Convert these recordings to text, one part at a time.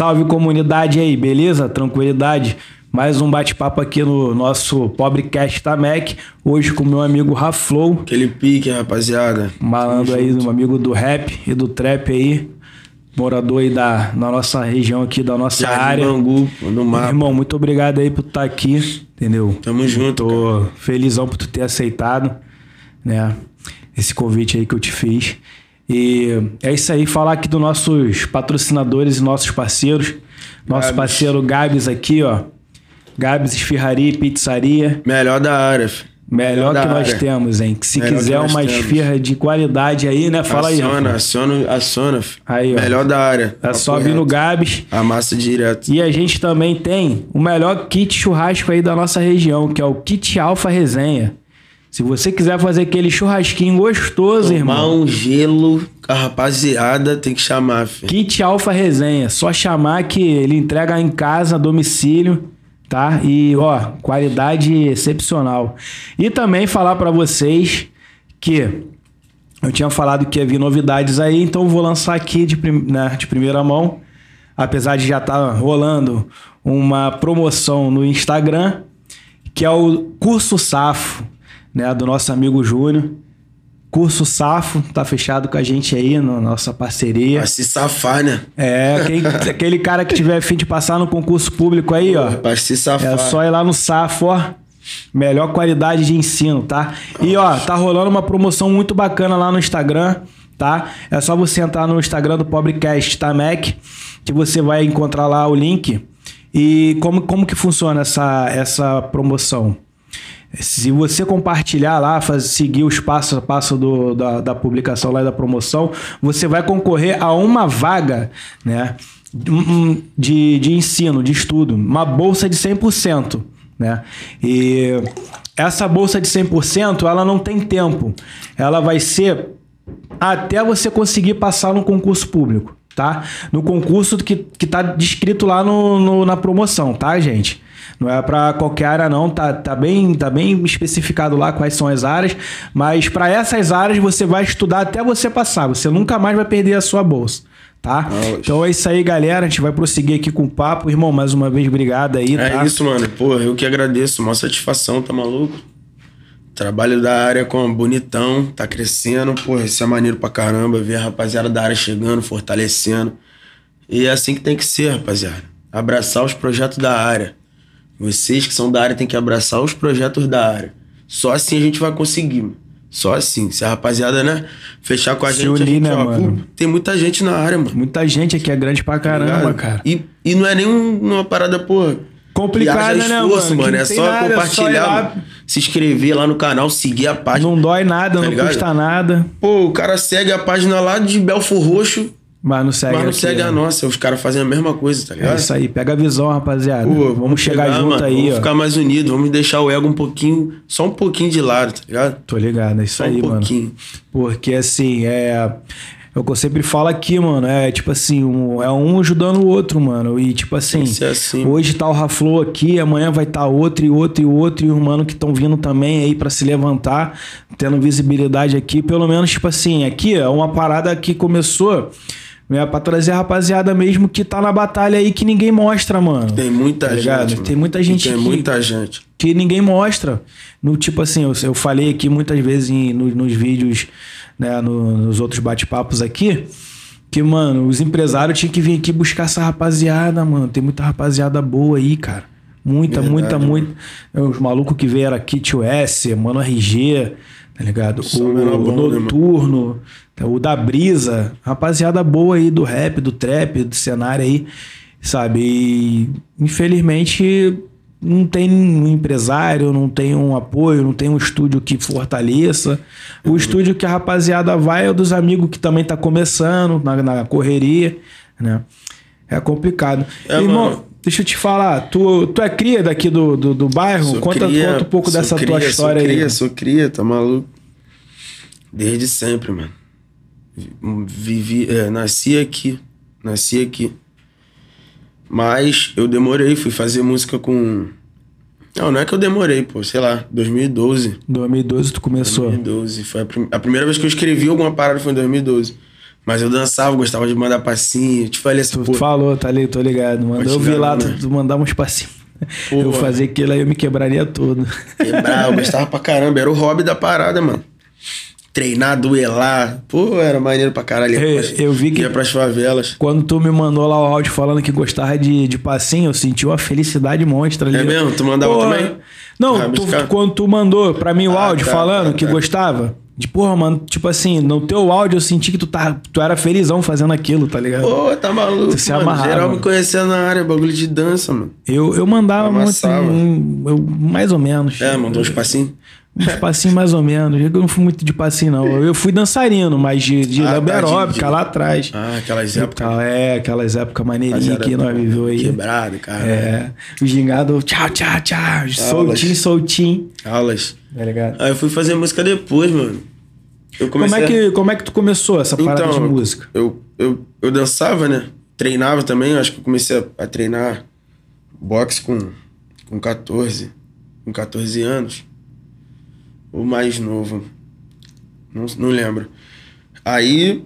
Salve comunidade aí, beleza? Tranquilidade? Mais um bate-papo aqui no nosso Pobrecast da Mac. Hoje com meu amigo Raflow. Aquele pique, rapaziada. Malando aí, um amigo do rap e do trap aí. Morador aí da, da nossa região aqui, da nossa Jardim área. Bangu, no mapa. Irmão, muito obrigado aí por estar aqui, entendeu? Tamo junto, Tô felizão por tu ter aceitado, né? Esse convite aí que eu te fiz. E é isso aí, falar aqui dos nossos patrocinadores e nossos parceiros. Nosso Gabs. parceiro Gabs aqui, ó. Gabs Esfirraria e Pizzaria. Melhor da área, fi. Melhor da que nós área. temos, hein? Que se Melhor quiser que uma temos. esfirra de qualidade aí, né? Fala aí, aciona, Rafa. aciona, aciona, fi. Aí, ó. Melhor da área. É só vir no. Gabs. Amassa direto. E a gente também tem o melhor kit churrasco aí da nossa região, que é o Kit Alfa Resenha. Se você quiser fazer aquele churrasquinho gostoso, Tomar irmão, um gelo a rapaziada, tem que chamar, fi. Kit Alfa Resenha. Só chamar que ele entrega em casa, domicílio, tá? E, ó, qualidade excepcional. E também falar pra vocês que eu tinha falado que ia vir novidades aí, então vou lançar aqui de, prim- né, de primeira mão. Apesar de já estar rolando uma promoção no Instagram, que é o Curso Safo, né, do nosso amigo Júnior. Curso Safo, tá fechado com a gente aí na nossa parceria. Vai se safar, né? É, quem- aquele cara que tiver fim de passar no concurso público aí, ó. Vai se safar. É só ir lá no Safo, ó. Melhor qualidade de ensino, tá? E ó, tá rolando uma promoção muito bacana lá no Instagram, tá? É só você entrar no Instagram do Pobrecast, tá, Mac? Que você vai encontrar lá o link. E como, como que funciona essa, essa promoção? Se você compartilhar lá, faz, seguir os passos a passo do, da, da publicação lá e da promoção, você vai concorrer a uma vaga, né? De, de ensino, de estudo, uma bolsa de 100%, né? E essa bolsa de 100%, ela não tem tempo. Ela vai ser até você conseguir passar no concurso público, tá? No concurso que, que tá descrito lá no, no- na promoção, tá, gente? Não é para qualquer área não, tá, tá, bem, tá bem especificado lá quais são as áreas, mas para essas áreas você vai estudar até você passar, você nunca mais vai perder a sua bolsa, tá? Então é isso aí, galera, a gente vai prosseguir aqui com o papo. Irmão, mais uma vez, obrigado aí, É tá? isso, mano. Pô, eu que agradeço. Mó satisfação, tá maluco? Trabalho da área com bonitão, tá crescendo. Pô, isso é maneiro pra caramba. Ver a rapaziada da área chegando, fortalecendo. E é assim que tem que ser, rapaziada. Abraçar os projetos da área. Vocês que são da área têm que abraçar os projetos da área. Só assim a gente vai conseguir, mano. Só assim. Se a rapaziada, né, fechar com a Se gente, unir, a gente, né, ó, mano? pô, tem muita gente na área, mano. Muita gente aqui é grande pra caramba, ligado? cara. E, e não é nem um- uma parada, pô. Complicada, né, mano? mano. É tem só nada, é só compartilhar, lá. se inscrever lá no canal, seguir a página. Não dói nada, Tá não ligado? custa nada, Pô, o cara segue a página lá de Belfor Roxo, mas não segue mas não aqui, segue né? a nossa. Os caras fazem a mesma coisa, tá É ligado? isso aí, pega a visão, rapaziada. Pô, vamos chegar pegar, junto mano, aí, Vamos ó. ficar mais unidos, vamos deixar o ego um pouquinho, só um pouquinho de lado, tá ligado? Tô ligado, é isso Só aí, um mano. pouquinho. Porque assim, é. É o que eu sempre falo aqui, mano. É tipo assim, um- é um ajudando o outro, mano. E tipo assim, assim. hoje tá o Raflow aqui, amanhã vai estar outro e outro e outro, e os mano que estão vindo também aí pra se levantar, tendo visibilidade aqui. Pelo menos, tipo assim, aqui é uma parada que começou. É pra trazer a rapaziada mesmo que tá na batalha aí que ninguém mostra, mano. Tem muita Tá gente. mano. Tem muita gente Tem que- muita gente. que ninguém mostra. No tipo assim, eu, eu falei aqui muitas vezes em- no- nos vídeos, né, no- nos outros bate-papos aqui, que, mano, os empresários tinham que vir aqui buscar essa rapaziada, mano. Tem muita rapaziada boa aí, cara. Muita, Verdade, muita, mano. muita. Os malucos que vieram aqui, Tio S, Mano RG, tá ligado? Só o né, mano? Noturno, o da Brisa. Rapaziada boa aí do rap, do trap, do cenário aí, sabe? E, infelizmente, não tem um empresário, não tem um apoio, não tem um estúdio que fortaleça. O estúdio que a rapaziada vai é o dos amigos que também tá começando na, na correria, né? É complicado. É, Irmão, mano. Deixa eu te falar, tu, tu é cria daqui do, do, do bairro? Sou Conta, cria, conta um pouco sou dessa cria, tua sou história cria, aí. Sou cria, tá maluco? Desde sempre, mano. Vivi, é, nasci aqui. Nasci aqui. Mas eu demorei, fui fazer música com. Não, não é que eu demorei, pô, sei lá, 2012. 2012 tu começou. 2012. Foi a, prim- a primeira vez que eu escrevi alguma parada foi em 2012. Mas eu dançava, gostava de mandar passinho. Te falei assim, pô, falou, tá ali, tô ligado. Mano, eu vi lá, tu, né? tu mandava uns passinhos. Pô, eu fazia aquilo aí, eu me quebraria todo. quebrar, eu gostava pra caramba. Era o hobby da parada, mano. Treinar, duelar. Pô, era maneiro pra caralho. Ia Eu- pras- eu vi que- Ia pras favelas. Quando tu me mandou lá o áudio falando que gostava de, de passinho, eu senti uma felicidade monstra ali. É mesmo? Tu mandava também? Não, Ah, tu- quando tu mandou pra mim o Ah, áudio tá, falando tá, que tá. gostava, de porra, mano, tipo assim, no teu áudio eu senti que tu, tá, tu era felizão fazendo aquilo, tá ligado? Pô, tá maluco. Tu se mano. amarrava, Geral me conhecia na área, bagulho de dança, mano. Eu, eu mandava muito, um- eu, mais ou menos. É, mandou uns passinhos. Uns passinhos mais ou menos. Eu não fui muito de passinho, não. Eu fui dançarino, mas de, de Ah, tá, de- aeróbica de- lá atrás. Ah, aquelas épocas. tal. É, aquelas épocas maneirinhas que nós viveu aí. Quebrado, cara. É. O gingado, tchau, tchau, tchau. Soltinho, soltinho. Aulas. Tá ligado? Aí eu fui fazer música depois, mano. Eu Como comecei é, a- que, como é que tu começou essa parada de Então, música? Eu, eu, eu dançava, né? Treinava também. Acho que eu comecei a, a treinar boxe com, com 14. Com 14 anos. Ou mais novo. Não, não lembro. Aí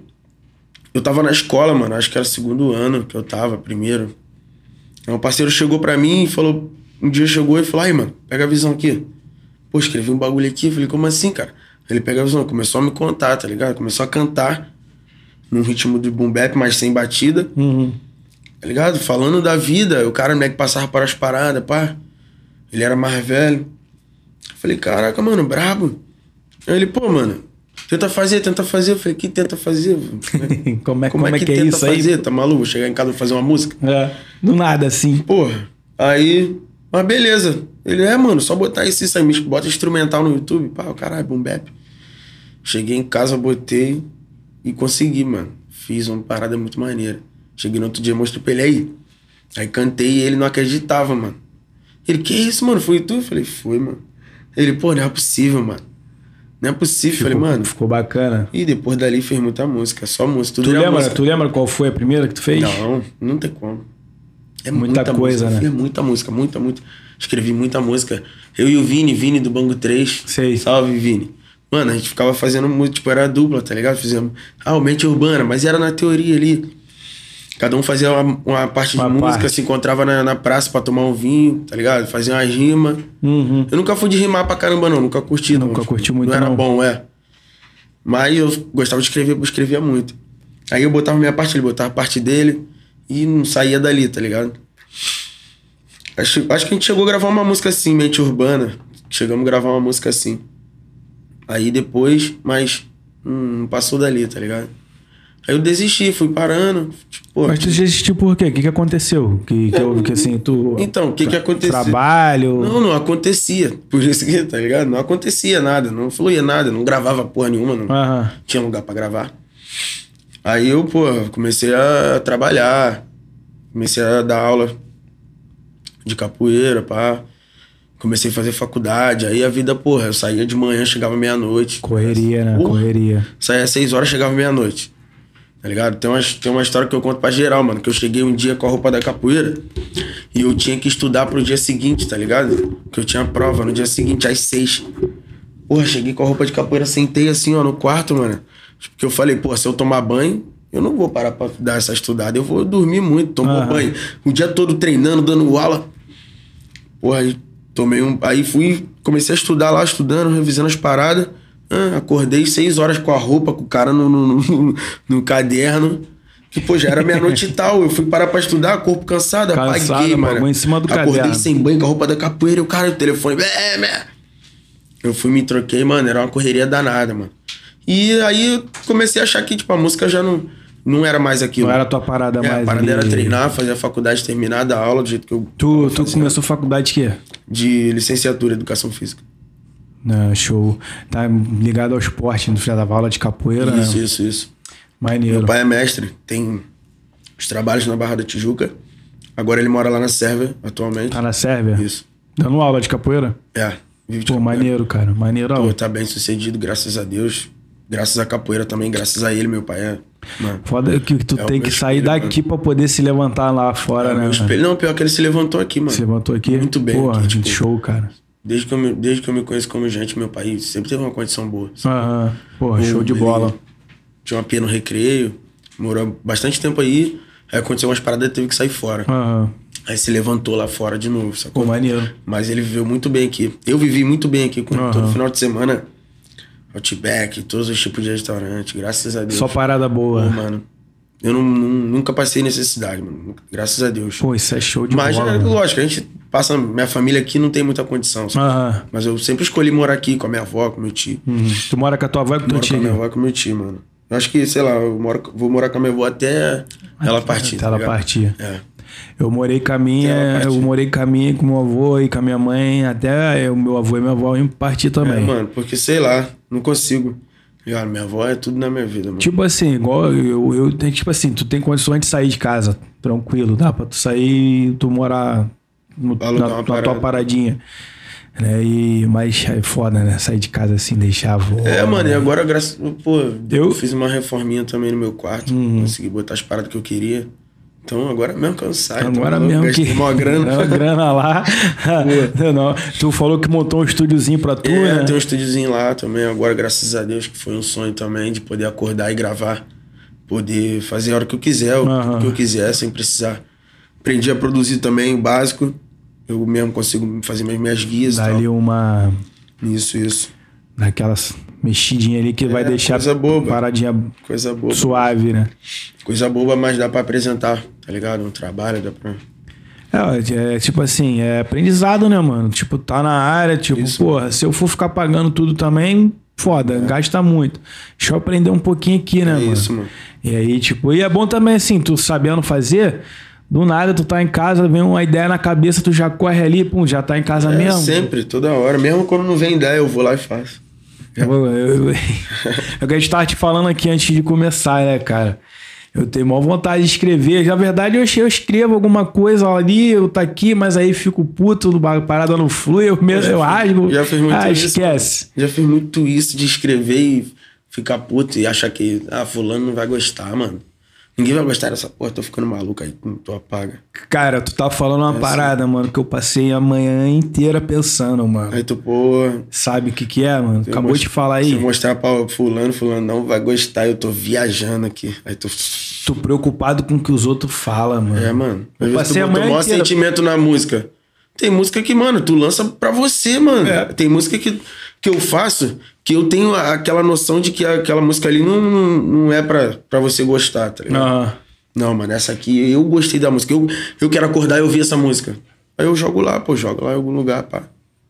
eu tava na escola, mano. Acho que era segundo ano que eu tava, primeiro. Aí um parceiro chegou pra mim e falou. Um dia chegou e falou: aí, mano, pega a visão aqui. Pô, escrevi um bagulho aqui. Eu falei, como assim, cara? Ele pega a visão, começou a me contar, tá ligado? Começou a cantar num ritmo de boom bap, mas sem batida, Uhum. tá ligado? Falando da vida, o cara meio que passava para as paradas, pá. Ele era mais velho. Falei, caraca, mano, brabo. Aí ele, pô, mano, tenta fazer, tenta fazer. Eu falei, que tenta fazer? Como é, Como, é que, é tenta isso aí? fazer? Tá maluco? Vou chegar em casa e fazer uma música? É, do nada, assim. Porra. Aí, mas beleza. Ele, é, mano, só botar isso, isso aí, bota instrumental no YouTube. Pá, o caralho, boom bap. Cheguei em casa, botei e consegui, mano. Fiz uma parada muito maneira. Cheguei no outro dia, mostrei pra ele aí. Aí cantei e ele não acreditava, mano. Ele, que isso, mano? Foi tu? Eu falei, foi, mano. Ele, pô, não é possível, mano. Não é possível. Eu falei, Ficou- mano. Ficou bacana. E depois dali fez muita música, só música. Tudo Tu lembra, música. tu lembra qual foi a primeira que tu fez? Não, não tem como. É Muita muita, coisa, música. né? Fiz muita música, muita, muita. Escrevi muita música. Eu e o Vini, Vini do Bango 3. Sei. Salve, Vini. Mano, a gente ficava fazendo música, tipo, era dupla, tá ligado? Fizemos, ah, o mente urbana, mas era na teoria ali. Cada um fazia uma, uma parte Uma de música, parte. se encontrava na, na praça pra tomar um vinho, tá ligado? Fazia uma rima. Uhum. Eu nunca fui de rimar pra caramba, não. Nunca curti, não. Nunca curti muito, Não era não. bom, é. Mas eu gostava de escrever, eu escrevia muito. Aí eu botava minha parte, ele botava a parte dele e não saía dali, tá ligado? Acho, acho que a gente chegou a gravar uma música assim, mente urbana. Chegamos a gravar uma música assim. Aí depois, mas hum, não passou dali, tá ligado? Aí eu desisti, fui parando. Tipo, Mas tu desistiu por quê? O que, que aconteceu? Que, que, eu- que assim, tu. Então, o que que aconteceu? Trabalho. Não, não acontecia. Por isso que, tá ligado? Não acontecia nada, não fluía nada, não gravava porra nenhuma, não Aham. tinha lugar pra gravar. Aí eu, pô, comecei a trabalhar, comecei a dar aula de capoeira, pá. Comecei a fazer faculdade, aí a vida, porra, eu saía de manhã, chegava meia-noite. Correria, né? Porra. Correria. Saía às seis horas, chegava meia-noite. Tá ligado? Tem uma, tem uma história que eu conto pra geral, mano. Que eu cheguei um dia com a roupa da capoeira e eu tinha que estudar pro dia seguinte, tá ligado? Que eu tinha prova no dia seguinte, às seis. Porra, cheguei com a roupa de capoeira, sentei assim, ó, no quarto, mano. Porque eu falei, pô, se eu tomar banho, eu não vou parar pra dar essa estudada. Eu vou dormir muito, tomar Aham. banho. O dia todo treinando, dando aula. Porra, aí tomei um. Aí fui, comecei a estudar lá, estudando, revisando as paradas. Ah, acordei seis horas com a roupa, com o cara no, no, no- no caderno. Que, pô, já era meia-noite e tal. Eu fui parar pra estudar, corpo cansado, Cansado, apaguei, mano. em cima do Acordei caderno. sem banho, com a roupa da capoeira, e o cara, o telefone. Bé, bé. Eu fui, me troquei, mano, era uma correria danada, mano. E aí eu comecei a achar que, tipo, a música já não, não era mais aquilo. Não era a tua parada É, mais. a parada ali. era treinar, fazer a faculdade, terminar, dar aula do jeito que eu. Tu, tu começou faculdade de quê? De licenciatura educação física. Não, show. Tá ligado ao esporte, no final dava aula de capoeira, Isso, né? isso, isso. Maneiro. Meu pai é mestre, tem os trabalhos na Barra da Tijuca. Agora ele mora lá na Sérvia, atualmente. Tá na Sérvia? Isso. Dando aula de capoeira? É, vive de Pô, capoeira. maneiro, cara. Maneiro. Pô, ó. tá bem sucedido, graças a Deus. Graças à capoeira também, graças a ele, meu pai é. Mano, Foda que tu É tem que sair espelho, daqui pra poder se levantar lá fora, é né? meu mano? espelho. Não, pior que ele se levantou aqui, mano. Se levantou aqui? Muito bem Pô, aqui, tipo- show, cara. Desde que, eu me, desde que eu me conheço como gente, meu pai sempre teve uma condição boa. Aham. Pô, Pô, show de bola. Tinha uma pia no recreio. Morou bastante tempo aí. Aí aconteceu umas paradas e teve que sair fora. Aham. Aí se levantou lá fora de novo, sacou? Pô, maneiro. Mas ele viveu muito bem aqui. Eu vivi muito bem aqui, com todo final de semana. Outback, todos os tipos de restaurante, graças a Deus. Só parada Pô, boa. mano. Eu não- não- nunca passei necessidade, mano. Graças a Deus. Pô, isso é show de Mas, bola. é, mano. lógico, a gente passa. Minha família aqui não tem muita condição. sabe? Aham. Mas eu sempre escolhi morar aqui com a minha avó, com meu tio. Uhum. Tu mora com a tua avó e com o teu Moro com a minha tio? avó e com meu tio, mano. Eu acho que, sei lá, eu moro, vou morar com a minha avó até ela partir. Até tá ela ligado? partir. É. Eu morei com a minha, eu morei com a minha, com meu avô e com a minha mãe, até o meu avô e minha avó iam partir É, também. mano, porque sei lá, não consigo. Ligado? Minha avó é tudo na minha vida, mano. Tipo assim, igual eu, eu tenho, tipo assim, tu tem condições de sair de casa, tranquilo, dá pra tu sair e tu morar no- na, na tua parada. paradinha. Né? E, mas é foda, né? Sair de casa assim, deixar a avó. É, mano, e agora, graças. Pô, Eu- eu fiz uma reforminha também no meu quarto. Uhum. Consegui botar as paradas que eu queria. Então, agora mesmo que eu saio. Agora tô, mesmo que. uma grana. Uma grana lá. não, tu falou que montou um estúdiozinho pra tu, É, né? tem um estúdiozinho lá também. Agora, graças a Deus, que foi um sonho também de poder acordar e gravar. Poder fazer a hora que eu quiser, o Aham. que eu quiser, sem precisar. Aprendi a produzir também o básico. Eu mesmo consigo fazer minhas, minhas guias Dá ali uma. Isso, isso. Daquelas mexidinhas ali que vai É, deixar coisa boba. paradinha Coisa boba. suave, né? Coisa boba, mas dá pra apresentar, tá ligado? Um trabalho, dá pra. É, é, tipo assim, é aprendizado, né, mano? Tipo, tá na área, tipo, Isso. porra, se eu for ficar pagando tudo também, foda, gasta muito. Deixa eu aprender um pouquinho aqui, né, É mano? isso, mano. E aí, tipo, e é bom também, assim, tu sabendo fazer, do nada tu tá em casa, vem uma ideia na cabeça, tu já corre ali, pum, já tá em casa É, mesmo. sempre, toda hora. Mesmo quando não vem ideia, eu vou lá e faço. Eu, eu, eu, é gente tava te falando aqui antes de começar, né, cara? Eu tenho maior vontade de escrever. Na verdade, eu, eu escrevo alguma coisa ali, eu tá aqui, mas aí fico puto, a parada não flui, eu, mesmo, eu rasgo. Já fiz muito ah, isso. esquece. Já fiz muito isso de escrever e ficar puto e achar que, ah, fulano não vai gostar, mano. Ninguém vai gostar dessa porra, tô ficando maluco aí, tu apaga. Cara, tu tá falando uma parada, mano, que eu passei a manhã inteira pensando, mano. Aí tu, pô. Sabe o que que é, mano? Acabou most- de falar Se eu aí. mostrar pra fulano, fulano não vai gostar, eu tô viajando aqui. Aí tu. Tô preocupado com o que os outros falam, mano. É, mano. Eu passei a tu botou manhã maior inteira- sentimento na música. Tem música que, mano, tu lança pra você, mano. É. Tem música que, que eu faço que eu tenho aquela noção de que aquela música ali não, não, não é pra, pra você gostar, tá ligado? Ah, Não, mano, essa aqui eu gostei da música. Eu, eu quero acordar e ouvir essa música. Aí eu jogo lá, pô, jogo lá em algum lugar, pá.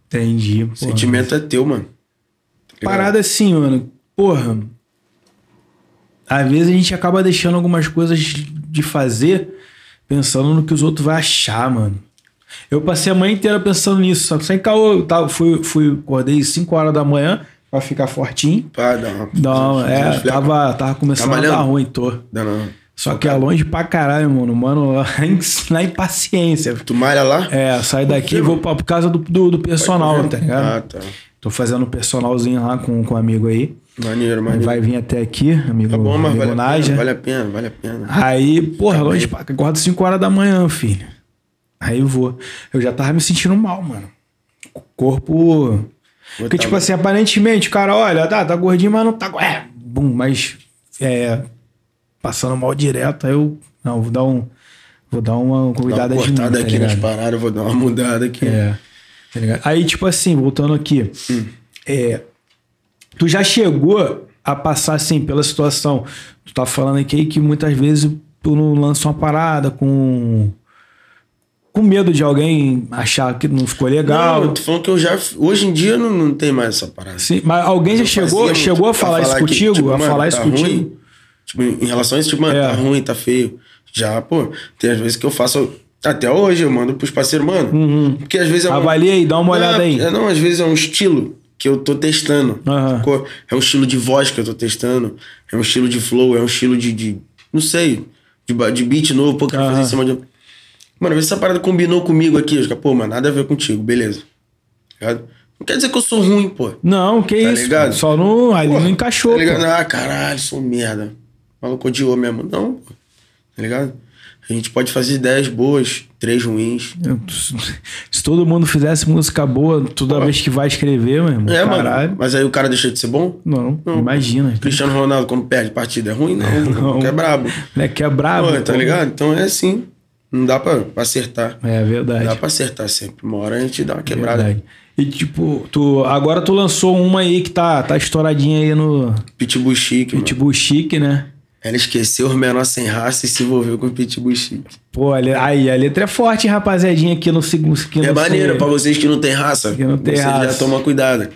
entendi. Porra. sentimento é teu, mano. Tá? Parada assim, mano. Porra. Às vezes a gente acaba deixando algumas coisas de fazer pensando no que os outros vão achar, mano. Eu passei a manhã inteira pensando nisso, só que sem caô. Eu tava, fui, fui, acordei 5 horas da manhã pra ficar fortinho. Pá, uma. Não, é, tava, tava começando a dar ruim, tô. Dá não. Só que é longe pra caralho, mano. Mano, na impaciência. Tu malha lá? É, saio daqui e vou pra, por causa do, do, do personal, tá ligado? Ah, tá. Tô fazendo um personalzinho lá com, com um amigo aí. Maneiro, maneiro. vai vir até aqui, amigo, Tá bom, mas amigo vale a, pena, vale a pena, vale a pena. Aí, porra, Tá longe pra acordo 5 horas da manhã, filho. Aí eu vou. Eu já tava me sentindo mal, mano. O corpo. Porque, tá tipo assim, aparentemente, o cara, olha, tá, tá gordinho, mas não tá. É, bum, mas. É. Passando mal direto, aí eu. Não, vou dar um. Vou dar uma uma de mim, cortada tá aqui nas paradas, vou dar uma mudada aqui. É. Tá ligado? Aí, tipo assim, voltando aqui. Hum. É, tu já chegou a passar, assim, pela situação. Tu tá falando aqui que muitas vezes tu não lança uma parada com. Com medo de alguém achar que não ficou legal. Não, eu tô falando que eu já. Hoje em dia não, não tem mais essa parada. Sim, mas alguém já chegou, chegou a falar, isso contigo? tipo, a mano, falar isso tá contigo? ruim. Tipo, em relação a isso, tipo, mano, É. tá ruim, tá feio. Já, pô, tem às vezes que eu faço. Até hoje eu mando pros parceiros, mano. Porque às vezes é um- Avalia aí, dá uma olhada aí. é, Não, às vezes é um estilo que eu tô testando. Sacou? É um estilo de voz que eu tô testando. É um estilo de flow, é um estilo de. de não sei. De, de beat novo, pô, quero fazer Aham. em cima de. Mano, às vezes essa parada combinou comigo aqui. Eu fico, pô, mano, nada a ver contigo, beleza. Tá ligado? Não quer dizer que eu sou ruim, pô. Não, que Tá isso. ligado? Só não, ali Pô, não encaixou. Tá ligado? pô. Ah, caralho, sou merda. O maluco odiou mesmo. Não, pô. Tá ligado? A gente pode fazer 10 boas, 3 ruins. Se todo mundo fizesse música boa toda vez que vai escrever, meu irmão. É, caralho. mano. Mas aí o cara deixa de ser bom? Não, Não. imagina. Cristiano Ronaldo, quando perde partida, é ruim? Não, Não. que é brabo. Né, que é brabo. Pô, tá pô. ligado? Então é assim. Não dá pra, pra acertar. É Não verdade. dá pra acertar sempre. Uma hora a gente dá uma quebrada. verdade. E tipo, tu, agora tu lançou uma aí que tá, tá estouradinha aí no Pitbull chique, mano. Pitbull Chique, né? Ela esqueceu os menores sem raça e se envolveu com o Pitbull chique. Pô, aí, a letra é forte, rapaziadinha, aqui no segundo. É maneiro pra vocês que não tem raça. Que não tem vocês raça. já tomam cuidado.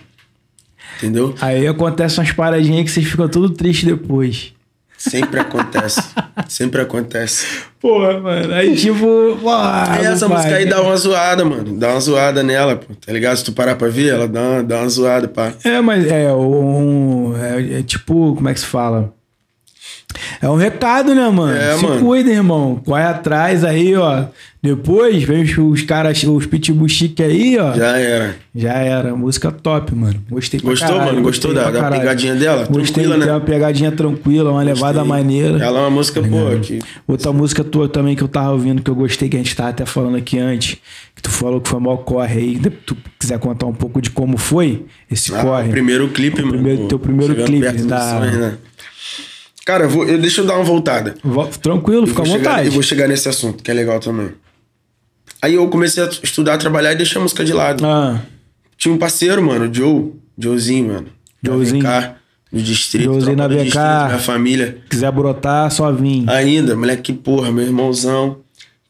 Entendeu? Aí acontecem umas paradinhas que vocês ficam tudo tristes depois. Sempre acontece. Sempre acontece. Porra, mano. Aí, tipo, Aí essa música aí dá uma zoada, mano. Dá uma zoada nela, pô. Tá ligado? Se tu parar pra ver, ela dá uma, dá uma zoada, pá. É, mas é um. É, é tipo, como é que se fala? É um recado, né, mano? É, Se mano. cuida, irmão. Corre atrás aí, ó. Depois vem os, os caras, os pitbull chique aí, ó. Já. Já era. era. Música top, mano. Gostei pra Gostou, caralho, mano? Gostou da, da pegadinha dela? Gostei Tranquila, né? uma pegadinha tranquila, uma levada Gostei. maneira. Ela é uma música, pô, que... Outra música tua também que eu tava ouvindo, que eu gostei, que a gente tava até falando aqui antes, que tu falou que foi mal corre aí. Se tu quiser contar um pouco de como foi esse Ah, corre. o primeiro clipe, mano. primeiro- teu primeiro Chegando clipe da- né? Cara, eu vou, eu, deixa eu dar uma voltada. Vo- Tranquilo, Eu fica à vou chegar- vontade. eu vou chegar nesse assunto, que é legal também. Aí eu comecei a estudar, a trabalhar e deixei a música de lado. Ah, Tinha um parceiro, mano, o Joe. Joezinho, mano. Joezinho. VK, do distrito. Joezinho na VK. distrito, Minha família. quiser brotar, só vim. Ainda, moleque, porra, meu irmãozão.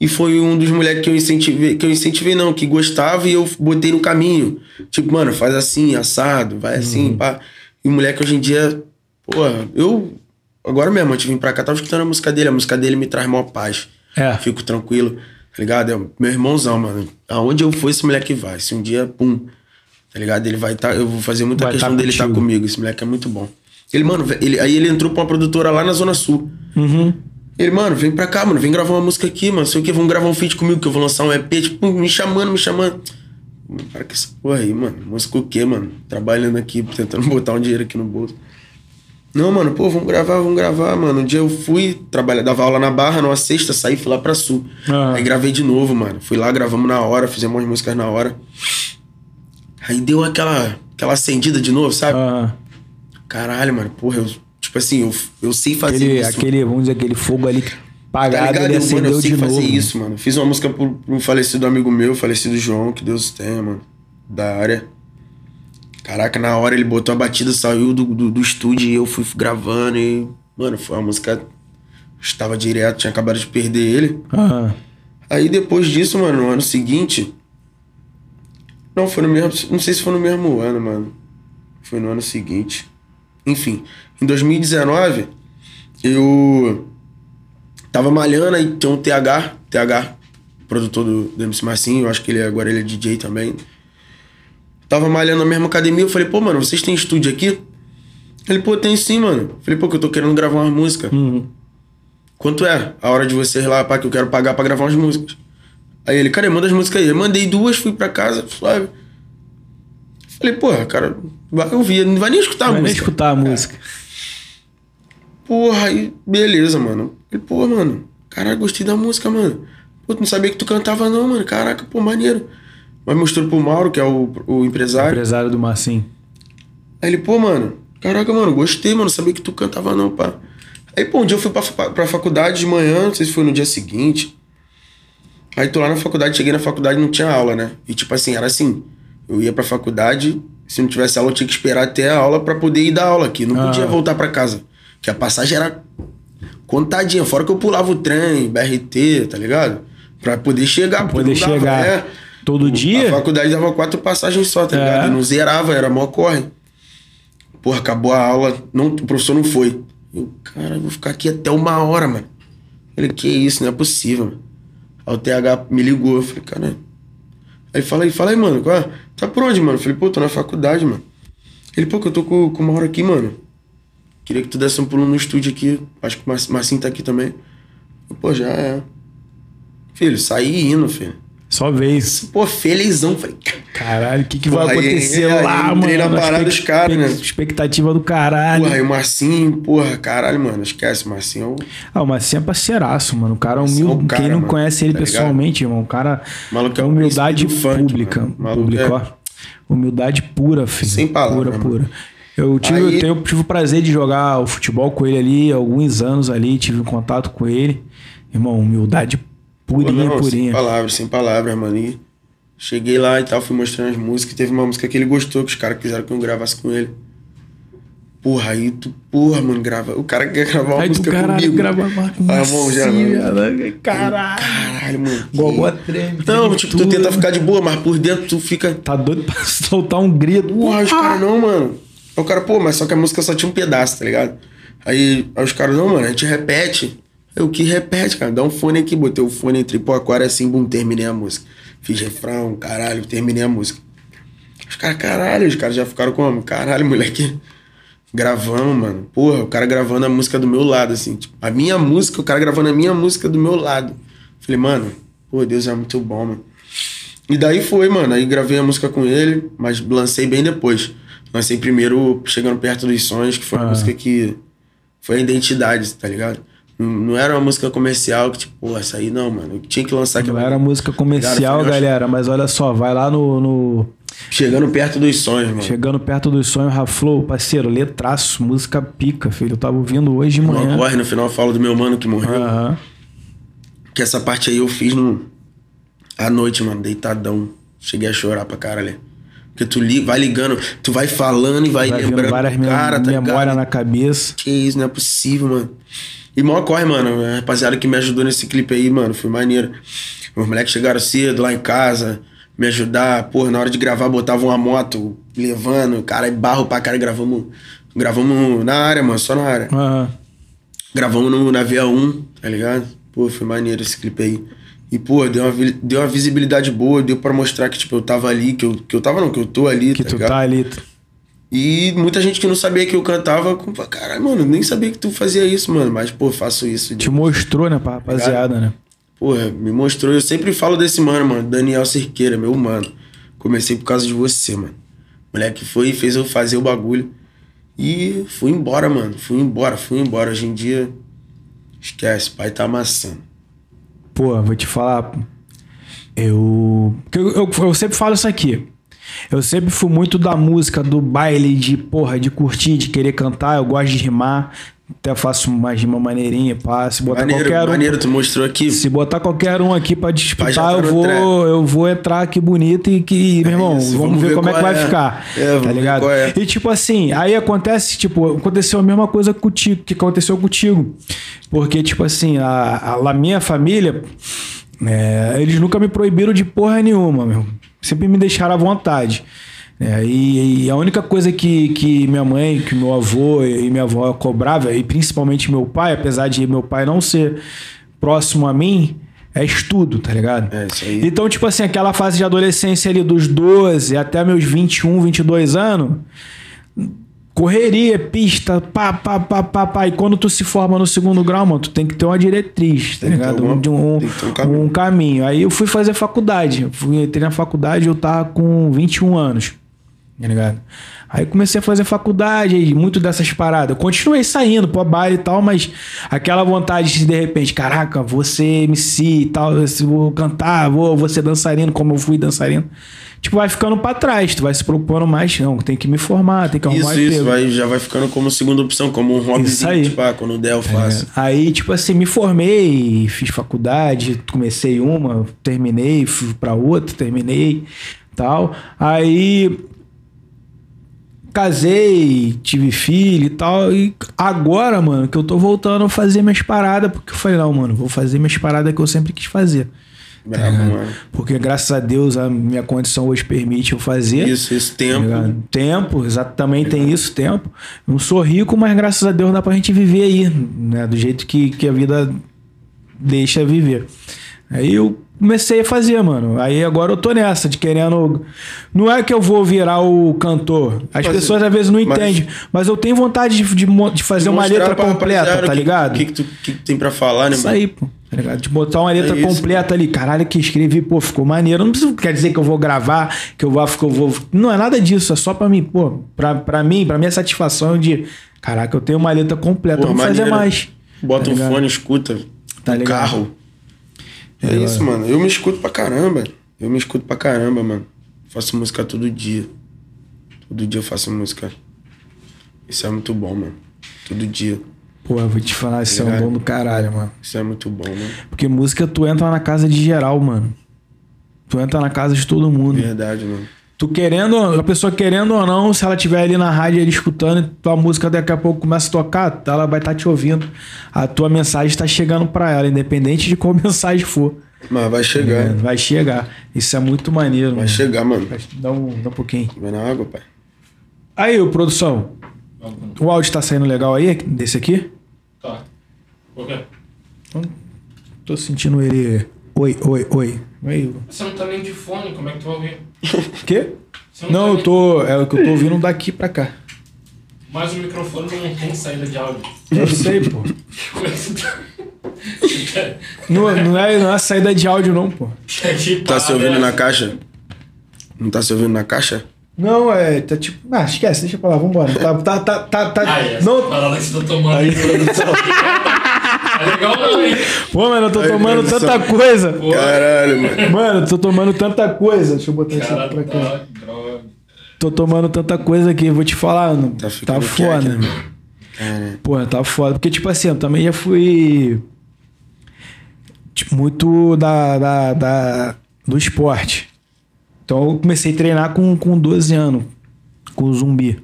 E foi um dos moleques que eu incentivei, que eu incentivei não, que gostava e eu botei no caminho. Tipo, mano, faz assim, assado, vai Uhum. assim, pá. E o moleque hoje em dia, porra, eu. Agora mesmo, antes de vir pra cá, tava escutando a música dele. A música dele me traz maior paz. É. Fico tranquilo, tá ligado? É meu irmãozão, mano. Aonde eu for, esse moleque vai. Se um dia, pum, tá ligado? Ele vai estar. eu vou fazer muita Vai questão tá dele estar contigo. comigo. Esse moleque é muito bom. Ele, mano, ele, aí ele entrou pra uma produtora lá na Zona Sul. Uhum. Ele, mano, vem pra cá, mano, vem gravar uma música aqui, mano. Sei o que, vamos gravar um feat comigo, que eu vou lançar um EP, tipo, me chamando, me chamando. Mano, Para com essa porra aí, mano. Música o quê, mano? Trabalhando aqui, tentando botar um dinheiro aqui no bolso. Não, mano, pô, vamos gravar, vamos gravar, mano. Um dia eu fui trabalhar, dava aula na Barra, numa sexta, saí, fui lá pra Sul. Ah. Aí gravei de novo, mano. Fui lá, gravamos na hora, fizemos umas músicas na hora. Aí deu aquela, aquela acendida de novo, sabe? Ah, Caralho, mano, porra, eu, tipo assim, eu, eu sei fazer aquele, isso. aquele, vamos dizer, aquele fogo ali Tá apagado, ligado? ele Eu, acendeu mano, eu sei de fazer novo. isso, mano. Fiz uma música pro, pro falecido amigo meu, falecido João, que Deus tenha, mano. Da área. Caraca, na hora ele botou a batida, saiu do, do, do estúdio e eu fui gravando e. Mano, foi uma música. Estava direto, tinha acabado de perder ele. Ah, Aí depois disso, mano, no ano seguinte. Não, foi no mesmo. Não sei se foi no mesmo ano, mano. Foi no ano seguinte. Enfim, em 2019, eu tava malhando aí tinha um TH, TH, produtor do, do MC Marcinho, eu acho que ele agora ele é DJ também. Tava malhando na mesma academia, eu falei, pô, mano, vocês têm estúdio aqui? Ele, pô, tem sim, mano. Falei, pô, que eu tô querendo gravar uma música. uhum. Quanto é a hora de vocês lá, pá, que eu quero pagar pra gravar umas músicas? Aí ele, cara, manda as músicas aí. Eu mandei duas, fui pra casa, suave. Falei, porra, cara, vai ouvir, não vai nem escutar a Vai nem música. escutar a música. Porra, aí, beleza, mano. Falei, pô, mano, caralho, gostei da música, mano. Pô, tu não sabia que tu cantava, não, mano. Caraca, pô, maneiro. Mas mostrou pro Mauro, que é o, o empresário. Empresário do Marcinho. Aí ele, pô, mano, caraca, mano, gostei, mano, sabia que tu cantava não, pá. Aí, pô, um dia eu fui pra, pra faculdade de manhã, não sei se foi no dia seguinte. Aí tô lá na faculdade, cheguei na faculdade não tinha aula, né? E tipo assim, era assim, eu ia pra faculdade, se não tivesse aula eu tinha que esperar até a aula pra poder ir dar aula aqui. Não Ah. podia voltar pra casa. Que a passagem era contadinha, fora que eu pulava o trem, BRT, tá ligado? Pra poder chegar. porque poder dava, chegar. é. Todo A dia? faculdade dava quatro passagens só, tá É. ligado? Eu não zerava, era mó corre. Porra, acabou a aula, não, o professor não foi. Eu, cara, eu vou ficar aqui até uma hora, mano. Ele, que isso, não é possível, mano. Aí o TH me ligou, eu falei, cara. Aí fala aí, fala aí, mano. Qual é? Tá por onde, mano? Eu falei, pô, tô na faculdade, mano. Ele, pô, que eu tô com, com uma hora aqui, mano. Queria que tu desse um pulo no estúdio aqui. Acho que o Mar- Marcinho tá aqui também. Eu, pô, já é. Filho, saí indo, filho. Só vez. Pô, felizão. Falei, Caralho, o que, que vai Porra, aí- acontecer aí lá, entrei mano? na A parada dos caras, né? Expectativa do caralho. Porra, aí o Marcinho, porra, caralho, mano, esquece, o Marcinho é o Ah, o Marcinho é parceiraço, mano. O cara é é humilde. cara, Quem não mano, conhece ele tá pessoalmente, irmão, o cara Maluco é é humildade funk, pública. Pública, é- ó. Humildade pura, filho. Sem palavra, Pura, mano. pura. Eu tive, Aí- eu tenho- tive o prazer de jogar o futebol com ele ali, alguns anos ali, tive um contato com ele. Irmão, humildade Pô, purinha, não, Sem purinha. palavras, sem palavras, mano. E cheguei lá e tal, fui mostrando as músicas. Teve uma música que ele gostou, que os caras quiseram que eu gravasse com ele. Porra, aí tu, porra, mano, grava. O cara quer gravar uma Aí tu, música caralho, comigo. grava uma Ah, bom, já, mano. Caralho. Caralho, mano. Gogó treme. Não, tipo, tu tudo. tenta ficar de boa, mas por dentro tu fica. Tá doido pra soltar um grito. Porra, os caras não, mano. Aí o cara, pô, mas só que a música só tinha um pedaço, tá ligado? Aí, aí os caras, não, mano, a gente repete. Eu, o que repete, cara? Dá um fone aqui, botei o fone entre pô, aquário assim, bum, terminei a música. Fiz refrão, caralho, terminei a música. Os caras, caralho, os caras já ficaram como? Caralho, moleque. Gravamos, mano. Porra, o cara gravando a música do meu lado, assim. Tipo, a minha música, o cara gravando a minha música do meu lado. Falei, mano, pô, Deus é muito bom, mano. E daí foi, mano. Aí gravei a música com ele, mas lancei bem depois. Lancei primeiro Chegando Perto dos Sonhos, que foi uma Ah. música que foi a identidade, tá ligado? Não, não era uma música comercial que, tipo, pô, essa aí não, mano. Eu tinha que lançar Não aquela- era música comercial, galera, mas olha só, vai lá no, no- Chegando Perto dos Sonhos, mano. Chegando perto dos sonhos, Raflow, parceiro, letraço, música pica, filho. Eu tava ouvindo hoje de Não manhã. corre, no final eu falo do meu mano que morreu. Aham. Que essa parte aí eu fiz no... à noite, mano, deitadão. Cheguei a chorar pra caralho. Porque tu li... vai ligando, tu vai falando e vai, Vai lembrando várias cara, tá ligado? na cabeça. Que isso, não é possível, mano. E mó corre, mano. A rapaziada que me ajudou nesse clipe aí, mano, foi maneiro. Os moleques chegaram cedo lá em casa, me ajudar. Porra, na hora de gravar, botavam uma moto levando, cara, e barro pra cara, gravamos. Gravamos na área, mano, só na área. Aham. Gravamos no, na VA1, tá ligado? Pô, foi maneiro esse clipe aí. E, pô, deu uma, deu uma visibilidade boa, deu pra mostrar que, tipo, eu tava ali, que eu, que eu tava não, que eu tô ali, Que tá tu ligado? tá ali. E muita gente que não sabia que eu cantava, caralho, mano, nem sabia que tu fazia isso, mano. Mas, pô, faço isso. Te mostrou, né, pra rapaziada, né? Porra, me mostrou. Eu sempre falo desse mano, mano. Daniel Cerqueira, meu mano. Comecei por causa de você, mano. Moleque foi e fez eu fazer o bagulho. E fui embora, mano. Fui embora, fui embora. Hoje em dia, esquece, pai tá amassando. Pô, vou te falar. pô. Eu, eu, eu, eu sempre falo isso aqui. Eu sempre fui muito da música, do baile, de porra, de curtir, de querer cantar. Eu gosto de rimar. Até faço uma rima maneirinha, pá. Se botar Maneiro, qualquer um. maneiro, tu mostrou aqui. Se botar qualquer um aqui pra disputar, eu vou, eu vou entrar aqui bonito e que, meu irmão, isso, vamos, ver, como é que vai é. ficar. É, vamos tá ligado? é. E tipo assim, aí acontece, tipo, aconteceu a mesma coisa contigo, que aconteceu contigo. Porque, tipo assim, a, a, a minha família, é, eles nunca me proibiram de porra nenhuma, meu. Sempre me deixaram à vontade. É, e, e a única coisa que, que minha mãe, que meu avô e minha avó cobrava, e principalmente meu pai, apesar de meu pai não ser próximo a mim, é estudo, tá ligado? É, isso aí. Então, tipo assim, aquela fase de adolescência ali dos 12 até meus 21, 22 anos, correria, pista, pá, pá, pá, pá, pá. E quando tu se forma no segundo grau, mano, tu tem que ter uma diretriz, tá ligado? alguma- De um, ter um caminho. um caminho. Aí eu fui fazer faculdade. Eu fui, entrei na faculdade, eu tava com 21 anos. Tá ligado? Aí comecei a fazer faculdade e muito dessas paradas. Eu continuei saindo pro baile e tal, mas aquela vontade de de repente, caraca, vou ser MC e tal, se vou cantar, vou, vou ser dançarino, como eu fui dançarino. Tipo, vai ficando pra trás, tu vai se preocupando mais, não, tem que me formar, tem que arrumar Isso, isso, vai, já vai ficando como segunda opção, como um hobby. Isso aí. Tipo, ah, quando der eu faço. Aí, tipo assim, me formei, fiz faculdade, comecei uma, terminei, fui pra outra, terminei, tal. Aí casei, tive filho e tal. E agora, mano, que eu tô voltando a fazer minhas paradas, porque eu falei, não, mano, vou fazer minhas paradas que eu sempre quis fazer. Bravo, mano. Porque graças a Deus a minha condição hoje permite eu fazer. Isso, isso, Tá tempo. ligado? Tempo, exato, também tem isso, tempo. Não sou rico, mas graças a Deus dá pra gente viver aí, né? Do jeito que, que a vida deixa viver. Aí eu comecei a fazer, mano. Aí agora eu tô nessa, de querendo. Não é que eu vou virar o cantor. As Mas- pessoas às vezes não entendem. Mas eu tenho vontade de, de, de fazer uma Mostrar letra completa, tá ligado? O que, que, tu, que que tem pra falar, né, Isso mano? aí, pô. Tá? De botar uma letra É completa ali. Caralho, que escrevi, pô, ficou maneiro. Não precisa, quer dizer que eu vou gravar, que eu vou, que eu vou. Não é nada disso, é só pra mim, pô, pra, pra mim, pra minha satisfação de. Caraca, eu tenho uma letra completa, Pô, vamos fazer mais. Bota Tá um ligado? fone, escuta. Tá ligado? carro. É isso, mano. Eu me escuto pra caramba. Eu me escuto pra caramba, mano. Faço música todo dia. Todo dia eu faço música. Isso é muito bom, mano. Todo dia. Pô, eu vou te falar, isso é um dom do caralho, mano. Isso é muito bom, mano. Porque música tu entra na casa de geral, mano. Tu entra na casa de todo mundo. Verdade, mano. Tu querendo, a pessoa querendo ou não, se ela estiver ali na rádio ali escutando, e tua música daqui a pouco começa a tocar, ela vai estar te ouvindo. A tua mensagem está chegando pra ela, independente de qual mensagem for. Mas vai chegar. Vai chegar. Isso é muito maneiro, Vai mano. chegar, mano. Dá um, dá um pouquinho. Vai na água, pai. Aí, produção. O áudio tá saindo legal aí, desse aqui? Tá. Por quê? Tô sentindo ele. Oi, oi, oi. Oi. Você não tá nem de fone, como é que tu vai ouvir? Quê? Você Não, tá eu nem- tô. É o que eu tô ouvindo daqui pra cá. Mas o microfone não tem saída de áudio. Eu sei, pô. Como é que tá? Não, não, é, não é saída de áudio, não, pô. Tá se ouvindo na caixa? Não tá se ouvindo na caixa? Não, é. Tá tipo. Ah, esquece, deixa pra lá, vambora. Tá, tá, tá, tá. tá- Ah, essa não, parada que você tá tomando Aí. É legal não, hein? pô, mano, eu tô tomando produção. tanta coisa. Pô, Caralho, mano. Mano, eu tô tomando tanta coisa. Deixa eu botar isso cara, aqui pra cá. tá, droga. Tô tomando tanta coisa aqui, vou te falar, Tá tá, ficando foda. quieto, né, mano? Caralho. Porra, tá foda. Porque, tipo assim, eu também já fui. tipo, muito da, da, da- do esporte. Então eu comecei a treinar com, com 12 anos, com o zumbi.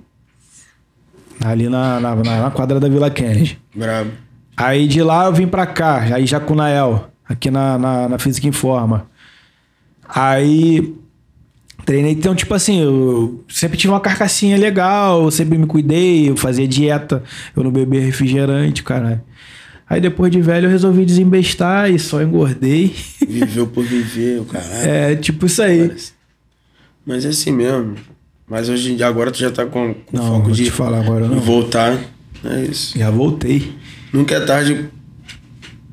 Ali na, na, na- quadra da Vila Kennedy. Brabo. Aí de lá eu vim pra cá, aí já com o Nael, aqui na, na, na Física Informa. Aí treinei, então, tipo assim, eu sempre tive uma carcassinha legal, eu sempre me cuidei, eu fazia dieta, eu não bebia refrigerante, caralho. Aí depois de velho eu resolvi desembestar e só engordei. Viveu por viver, o caralho. É, tipo isso aí. Mas é assim mesmo. Mas hoje em dia, agora tu já tá com, com Não, foco de falar agora não. voltar. É isso. Já voltei. Nunca é tarde.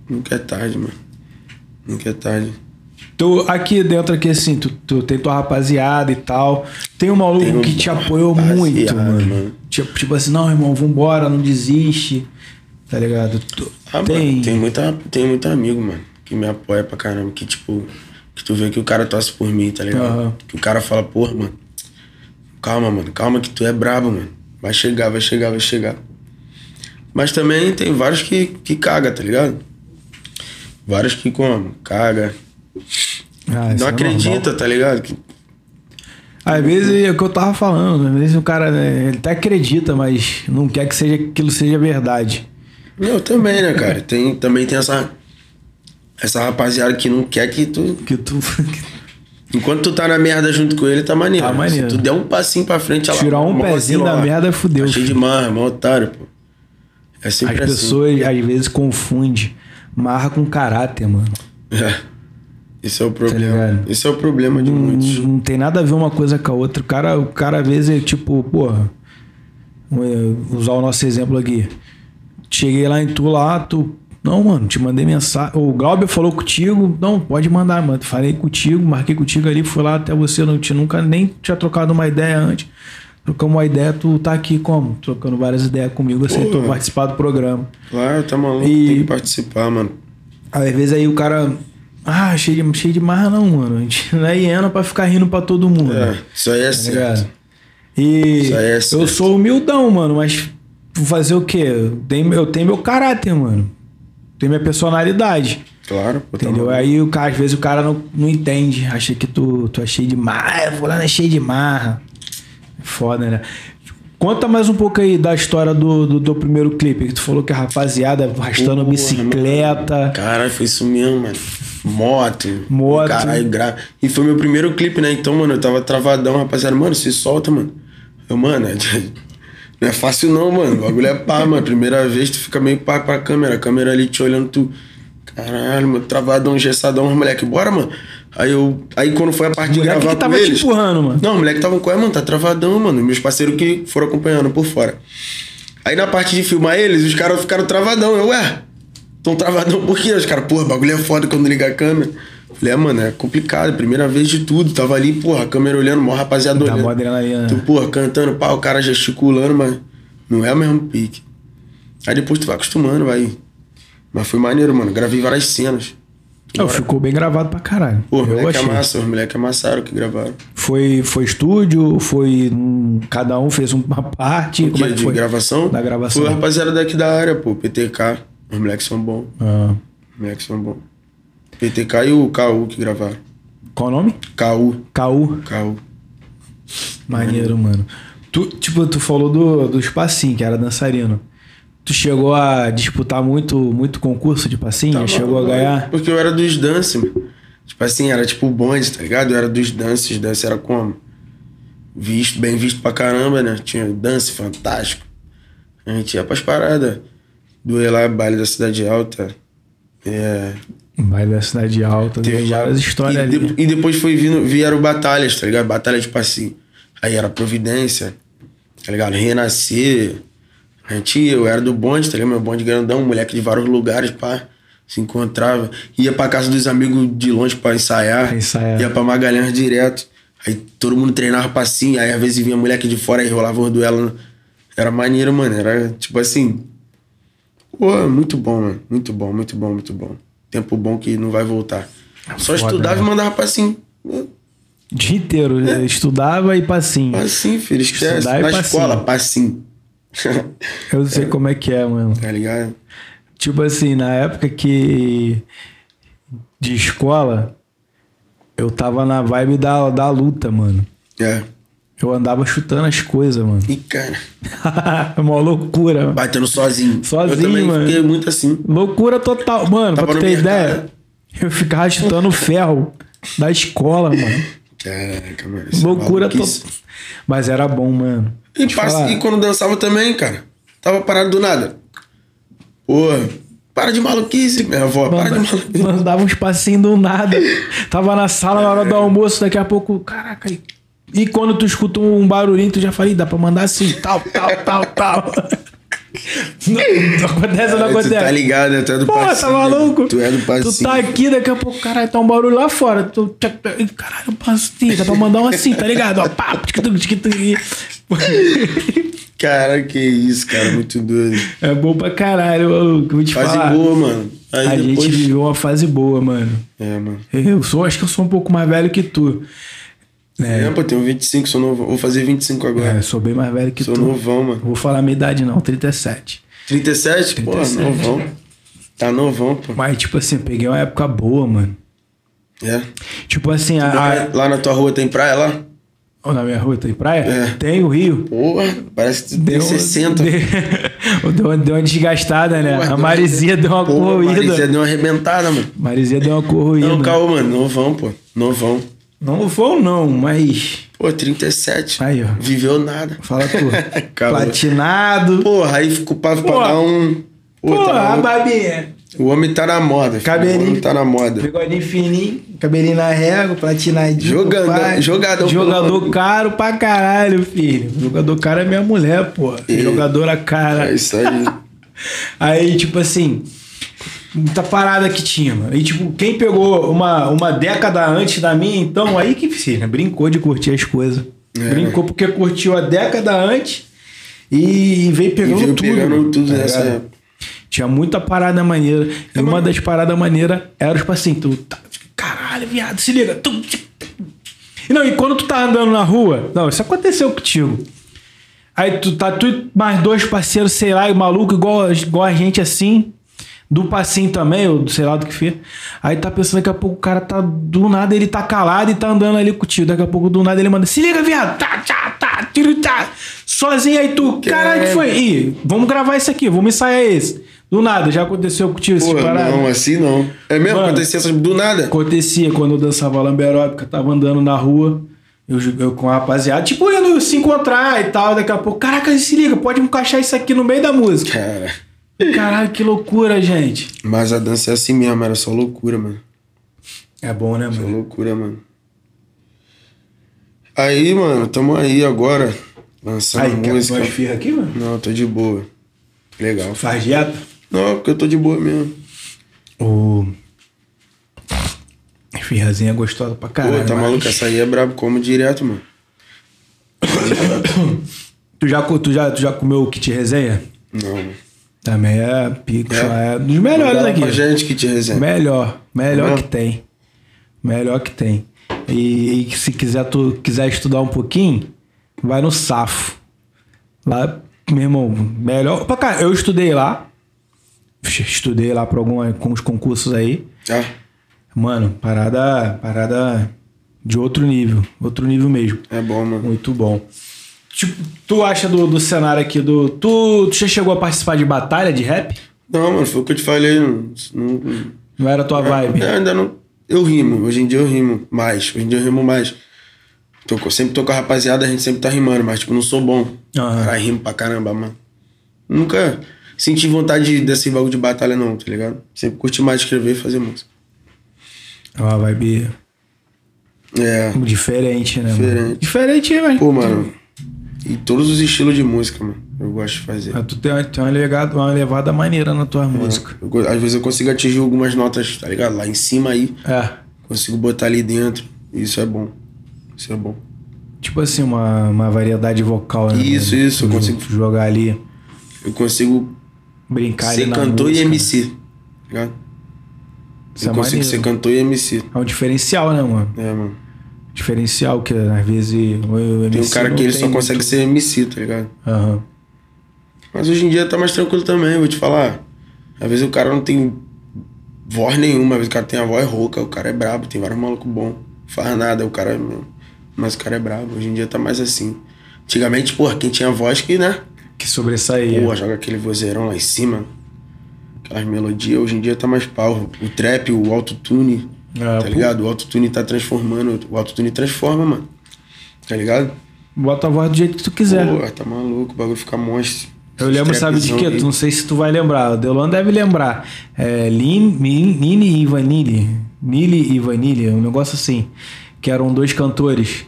Nunca é tarde, mano. Nunca é tarde. Tu, aqui dentro, aqui assim, tu, tu tem tua rapaziada e tal. Tem um maluco Tem um que te apoiou muito, mano. mano. Tipo, tipo assim, não, irmão, vambora, não desiste. Tá ligado? Tu- Ah, tem. mano, tem, muita, tem muito amigo, mano, que me apoia pra caramba. Que, tipo, que tu vê que o cara torce por mim, tá ligado? Aham. Que o cara fala, porra, mano, calma, mano, calma que tu é brabo, mano. Vai chegar, vai chegar, vai chegar. Mas também tem vários que, que caga, tá ligado? Vários que como? Caga. Ah, não é acredita, tá ligado? Que, Às vezes é o que eu tava falando, às vezes o cara né, ele até acredita, mas não quer que seja, aquilo seja verdade. eu também, né, cara? Tem, também tem essa, essa rapaziada que não quer que tu Que tu. Enquanto tu tá na merda junto com ele, tá maneiro. Tá maneiro. Se tu der um passinho pra frente, ela Tirar um mó pezinho da merda, fudeu, Tá cheio de marra, mó otário, pô. É As assim. pessoas às vezes confundem marra com caráter, mano. É. Esse é o Tá problema. ligado? Esse é o problema de Não, muitos. não tem nada a ver uma coisa com a outra. O cara, o cara às vezes é tipo, porra. vou Usar o nosso exemplo aqui. Cheguei lá em tu lá, tu. Não, mano, te mandei mensagem. O Glauber falou contigo. Não, pode mandar, mano. Falei contigo, marquei contigo ali, fui lá até você. Não tinha, nunca nem tinha trocado uma ideia antes. Trocamos uma ideia, tu tá aqui como? Trocando várias ideias comigo, aceitou Porra. participar do programa. Claro, tá maluco, E- tem que participar, mano. Às vezes aí o cara. Ah, cheio de, cheio de marra, não, mano. A gente não é hiena pra ficar rindo pra todo mundo. É, isso aí é Tá certo. ligado? E Isso aí é eu certo. sou humildão, mano, mas fazer o quê? Eu tenho, eu tenho meu caráter, mano. Tenho minha personalidade. Claro, tá Entendeu? maluco. Aí o cara, às vezes o cara não, não entende. Acha que tu, tu é cheio de marra. Ah, fulano é cheio de marra. Foda, né? Conta mais um pouco aí da história do, do, do primeiro clipe. Que tu falou que a rapaziada arrastando Porra, bicicleta. Caralho, foi isso mesmo, mano. Moto. Moto. Caralho, gra... E foi meu primeiro clipe, né? Então, mano, eu tava travadão, rapaziada. Mano, se solta, mano. Eu, mano, é- não é fácil não, mano. O bagulho é pá, mano. Primeira vez tu fica meio pá pra câmera. A câmera ali te olhando, tu. Caralho, mano, travadão, gessadão, os moleque, bora, mano. Aí eu. Aí quando foi a parte de gravar que tava com te eles. empurrando, mano. Não, o moleque tava com ela, mano, tá travadão, mano. Meus parceiros que foram acompanhando por fora. Aí na parte de filmar eles, os caras ficaram travadão. Eu, ué. tão travadão por quê? Os caras, porra, bagulho é foda quando liga a câmera. Falei, é, mano, é complicado, primeira vez de tudo. Tava ali, porra, a câmera olhando, mó rapaziada Dá olhando. mó adrenalina. Tu, porra, cantando, pá, o cara gesticulando, mas não é o mesmo pique. Aí depois tu vai acostumando, vai. Mas foi maneiro, mano. Gravei várias cenas. Não, ficou bem gravado pra caralho. Pô, eu achei. amassa, os moleques amassaram que gravaram. Foi, foi estúdio, foi. hum, cada um fez uma parte. O Como é que De foi? gravação? Da gravação. Foi a rapaziada daqui da área, pô. PTK. Os moleques são bons. Ah, Os moleques são bons. PTK e o KU que gravaram. qual o nome? KU. Caú. KU. Maneiro, mano. Tu, tipo, tu falou do, do espacinho, que era dançarino. Tu chegou a disputar muito, muito concurso de passinho? Tá chegou a ganhar? Porque eu era dos dance, mano. Tipo assim, era tipo o bonde, tá ligado? Eu era dos dances. Dance era como? Visto, bem visto pra caramba, né? Tinha dance fantástico. A gente ia pras paradas. Lá, baile da Cidade Alta. É. Baile da Cidade Alta, teve várias histórias e, ali. de- e depois foi vindo, vieram batalhas, tá ligado? Batalha de passinho. Aí era Providência, tá ligado? Renascer. A gente eu era do bonde, tá ligado? Meu bonde grandão, moleque de vários lugares, pá. Se encontrava. Ia pra casa dos amigos de longe pra ensaiar. Pra ensaiar. Ia pra Magalhães direto. Aí todo mundo treinava passinho. Aí às vezes vinha moleque de fora e rolava os duelos. Era maneiro, mano. Era tipo assim. Pô, muito bom, mano. Muito bom, muito bom, muito bom. Tempo bom que não vai voltar. Só Foda, estudava né? e mandava passinho. Dia inteiro, estudava e passinho. Passinho, filho. Esquece. Estudar e Na passinho. escola, passinho. Eu sei como é que é, mano. tá ligado? Tipo assim, na época que. de escola, eu tava na vibe da, da luta, mano. É. Eu andava chutando as coisas, mano. E cara, É uma loucura. mano. batendo sozinho. Sozinho, Eu também mano. fiquei muito assim. Loucura total. Mano, Tava pra tu ter mercado. ideia, eu ficava chutando ferro da escola, mano. Caraca, mano. é Loucura maluquice. total. Mas era bom, mano. E, falar. e quando dançava também, cara. Tava parado do nada. Porra, para de maluquice, minha avó. Para de Manda- maluquice. Mandava uns passinhos do nada. Tava na sala na hora do almoço, daqui a pouco, caraca. E- quando tu escuta um barulhinho, tu já falei, dá pra mandar assim, tal, tal, tal, tal. Não, não acontece, não Tu acontece. tá ligado, né? Tu é do Pô, tá maluco? Tu é do Tu passinho. tá aqui, daqui a pouco, caralho, tá um barulho lá fora. Tu, caralho, passinho, dá pra mandar um assim, tá ligado? Ó, pá. Cara, que isso, cara. Muito doido. É bom pra caralho, maluco. Vou te Fase falar. boa, mano. Aí a depois... gente viveu uma fase boa, mano. É, mano. Eu sou, acho que eu sou um pouco mais velho que tu. É, pô, tenho 25, sou novo. Vou fazer 25 agora. É, sou bem mais velho que sou tu. novão, mano. Vou falar a minha idade, não, 37. 37? Pô, 37. novão. Tá novão, pô. Mas, tipo assim, peguei uma época boa, mano. É. Tipo assim, a. a- Lá na tua rua tem praia lá? Ó, na minha rua tem praia? É. Tem o Rio. Porra, parece que tem 60. Deu, deu, deu uma desgastada, né? Porra, a deu- Marizia deu uma Porra, corroída. Marizia deu uma arrebentada, mano. Marizia deu uma corroída. Não, calma, mano. Novão, pô. Novão. Não vou, não, mas. Pô, 37. Aí, ó. Viveu nada. Fala tu. Platinado. Porra, aí ficou pra, dar um. Pô, Pô, tá a babinha. o homem tá na moda. filho. Cabelinho. O homem tá na moda. Bigodinho fininho, cabelinho na régua, platinadinho. Jogador- pai. jogador Jogador caro pra caralho, filho. Jogador caro é minha mulher, pô. Jogadora cara. É isso aí. Aí, tipo assim, muita parada que tinha, mano. E, tipo, quem pegou uma, uma década antes da minha, então, aí que, filho, brincou de curtir as coisas. É. Brincou porque curtiu a década antes e veio pegando veio tudo. pegando tudo tá nessa ligado? época. Tinha muita parada maneira. E uma das paradas maneiras era tipo assim, tu tá, caralho, viado, se liga. E não, e quando tu tá andando na rua, não, isso aconteceu contigo. Aí tu tá tu e mais dois parceiros, sei lá, e maluco igual, igual a gente assim, do passinho também, ou sei lá do que fez. Aí tá pensando daqui a pouco o cara tá do nada, ele tá calado e tá andando ali contigo. Daqui a pouco do nada ele manda: "Se liga, viado". Tá, tá, tá, tiro, tá. Sozinho aí tu, caralho, que foi? Ih, vamos gravar isso aqui, vamos ensaiar esse. Do nada, já aconteceu esse Pô, parada? não, assim não. É mesmo? Mano. Acontecia do nada? Acontecia quando eu dançava lamberóbica, tava andando na rua, eu, eu com a rapaziada, tipo, indo se encontrar e tal, daqui a pouco, caraca, se liga, pode encaixar isso aqui no meio da música. Cara. Caralho, que loucura, gente. Mas a dança é assim mesmo, era só loucura, mano. É bom, né, Só mano? loucura, mano. Aí, mano, tamo aí agora. Lançando Aí, música. umas firra aqui, mano? Não, tô de boa. Legal. Faz dieta? Não, porque eu tô de boa mesmo. O. Firrazinha gostosa pra caralho. Pô, tá mas- maluco? Essa aí é brabo, como direto, mano. Tu já, tu, já, tu já comeu o kit resenha? Não, mano. Também é pico, É? é, dos melhores aqui. Gente que resenha. Melhor, melhor Uhum. que tem. Melhor que tem. E, e se quiser tu quiser estudar um pouquinho, vai no Safo. Lá, meu irmão, melhor. Pra cá, eu estudei lá. Estudei lá para alguns concursos aí. Ah, Mano, parada, parada de outro nível, outro nível mesmo. é bom, mano. Muito bom. Tipo, tu acha do, do cenário aqui do. Tu, tu já chegou a participar de batalha de rap? Não, mano, foi o que eu te falei. Não, não, Não era tua vibe? Eu ainda não. Eu rimo. Hoje em dia eu rimo mais. Hoje em dia eu rimo mais. Tô, sempre tô com a rapaziada, a gente sempre tá rimando, mas tipo, não sou bom. Cara, rimo pra caramba, mano. Nunca senti vontade desse bagulho de batalha, não, tá ligado? Sempre curti mais escrever e fazer música. É uma vibe É. diferente, né? Mano? Diferente. Diferente, mas. Pô, mano. E todos os estilos de música, mano. Eu gosto de fazer. Mas tu tem uma, tem uma, legado, uma levada maneira na tua música. Eu às vezes eu consigo atingir algumas notas, tá ligado? Lá em cima aí. É. Consigo botar ali dentro. Isso é bom. Isso é bom. Tipo assim, uma, uma variedade vocal, né? Isso, mano? isso, eu consigo. Jogar ali, Eu consigo brincar ser ali na cantor música. e MC. Tá ligado? Isso eu é consigo maneiro. ser cantor e MC. É um diferencial, né, mano? É, mano. Diferencial que às vezes o Tem um cara que ele só consegue muito- ser MC, tá ligado? Aham. Mas hoje em dia tá mais tranquilo também, vou te falar. Às vezes o cara não tem voz nenhuma, às vezes o cara tem a voz rouca, o cara é brabo, tem vários malucos bons. Faz nada, o cara é. Mas o cara é brabo. Hoje em dia tá mais assim. Antigamente, porra, quem tinha voz que, né? Que sobressaía. Porra, joga aquele vozeirão lá em cima. Aquelas melodias, hoje em dia tá mais pau. O trap, o autotune, É, tá ligado? O autotune tá transformando. O autotune transforma, mano. Tá ligado? Bota a voz do jeito que tu quiser. Pô, tá maluco, o bagulho fica monstro. Eu lembro, sabe de quê? Tu não sei se tu vai lembrar. O Delon deve lembrar. É Lin, Nini e Vanille. Nili e Vanille, um negócio assim. Que eram dois cantores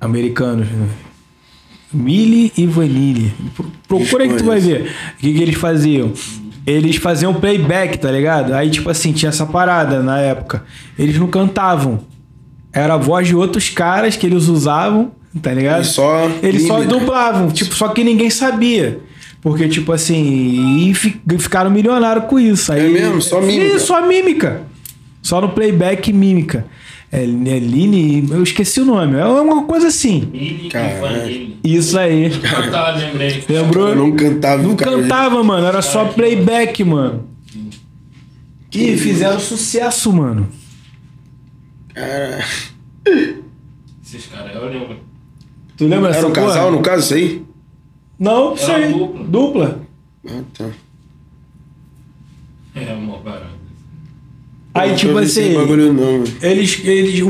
americanos. Mili e Vanille. Pro- Procura aí que tu vai ver. O que, que eles faziam? Eles faziam playback, tá ligado? Aí, tipo assim, tinha essa parada na época. Eles não cantavam. Era a voz de outros caras que eles usavam, tá ligado? E só Eles só dublavam, tipo, só que ninguém sabia. Porque, tipo assim, e fi- ficaram milionários com isso. Aí, É mesmo? Só mímica? Sim, só mímica. Só no playback mímica. É, é Line, eu esqueci o nome. É uma coisa assim. E. Vanille. Isso aí. Lembrei. Lembrou? Eu não cantava. Não cantava, mano. Era só playback, mano. E fizeram sucesso, mano. Cara, Esses caras, eu lembro. Tu lembra era dessa um porra? casal, no caso, isso aí? Não, isso aí. dupla. Dupla. Ah, tá. É, amor, barato. Aí, tipo assim. bagulho. Eles, eles o,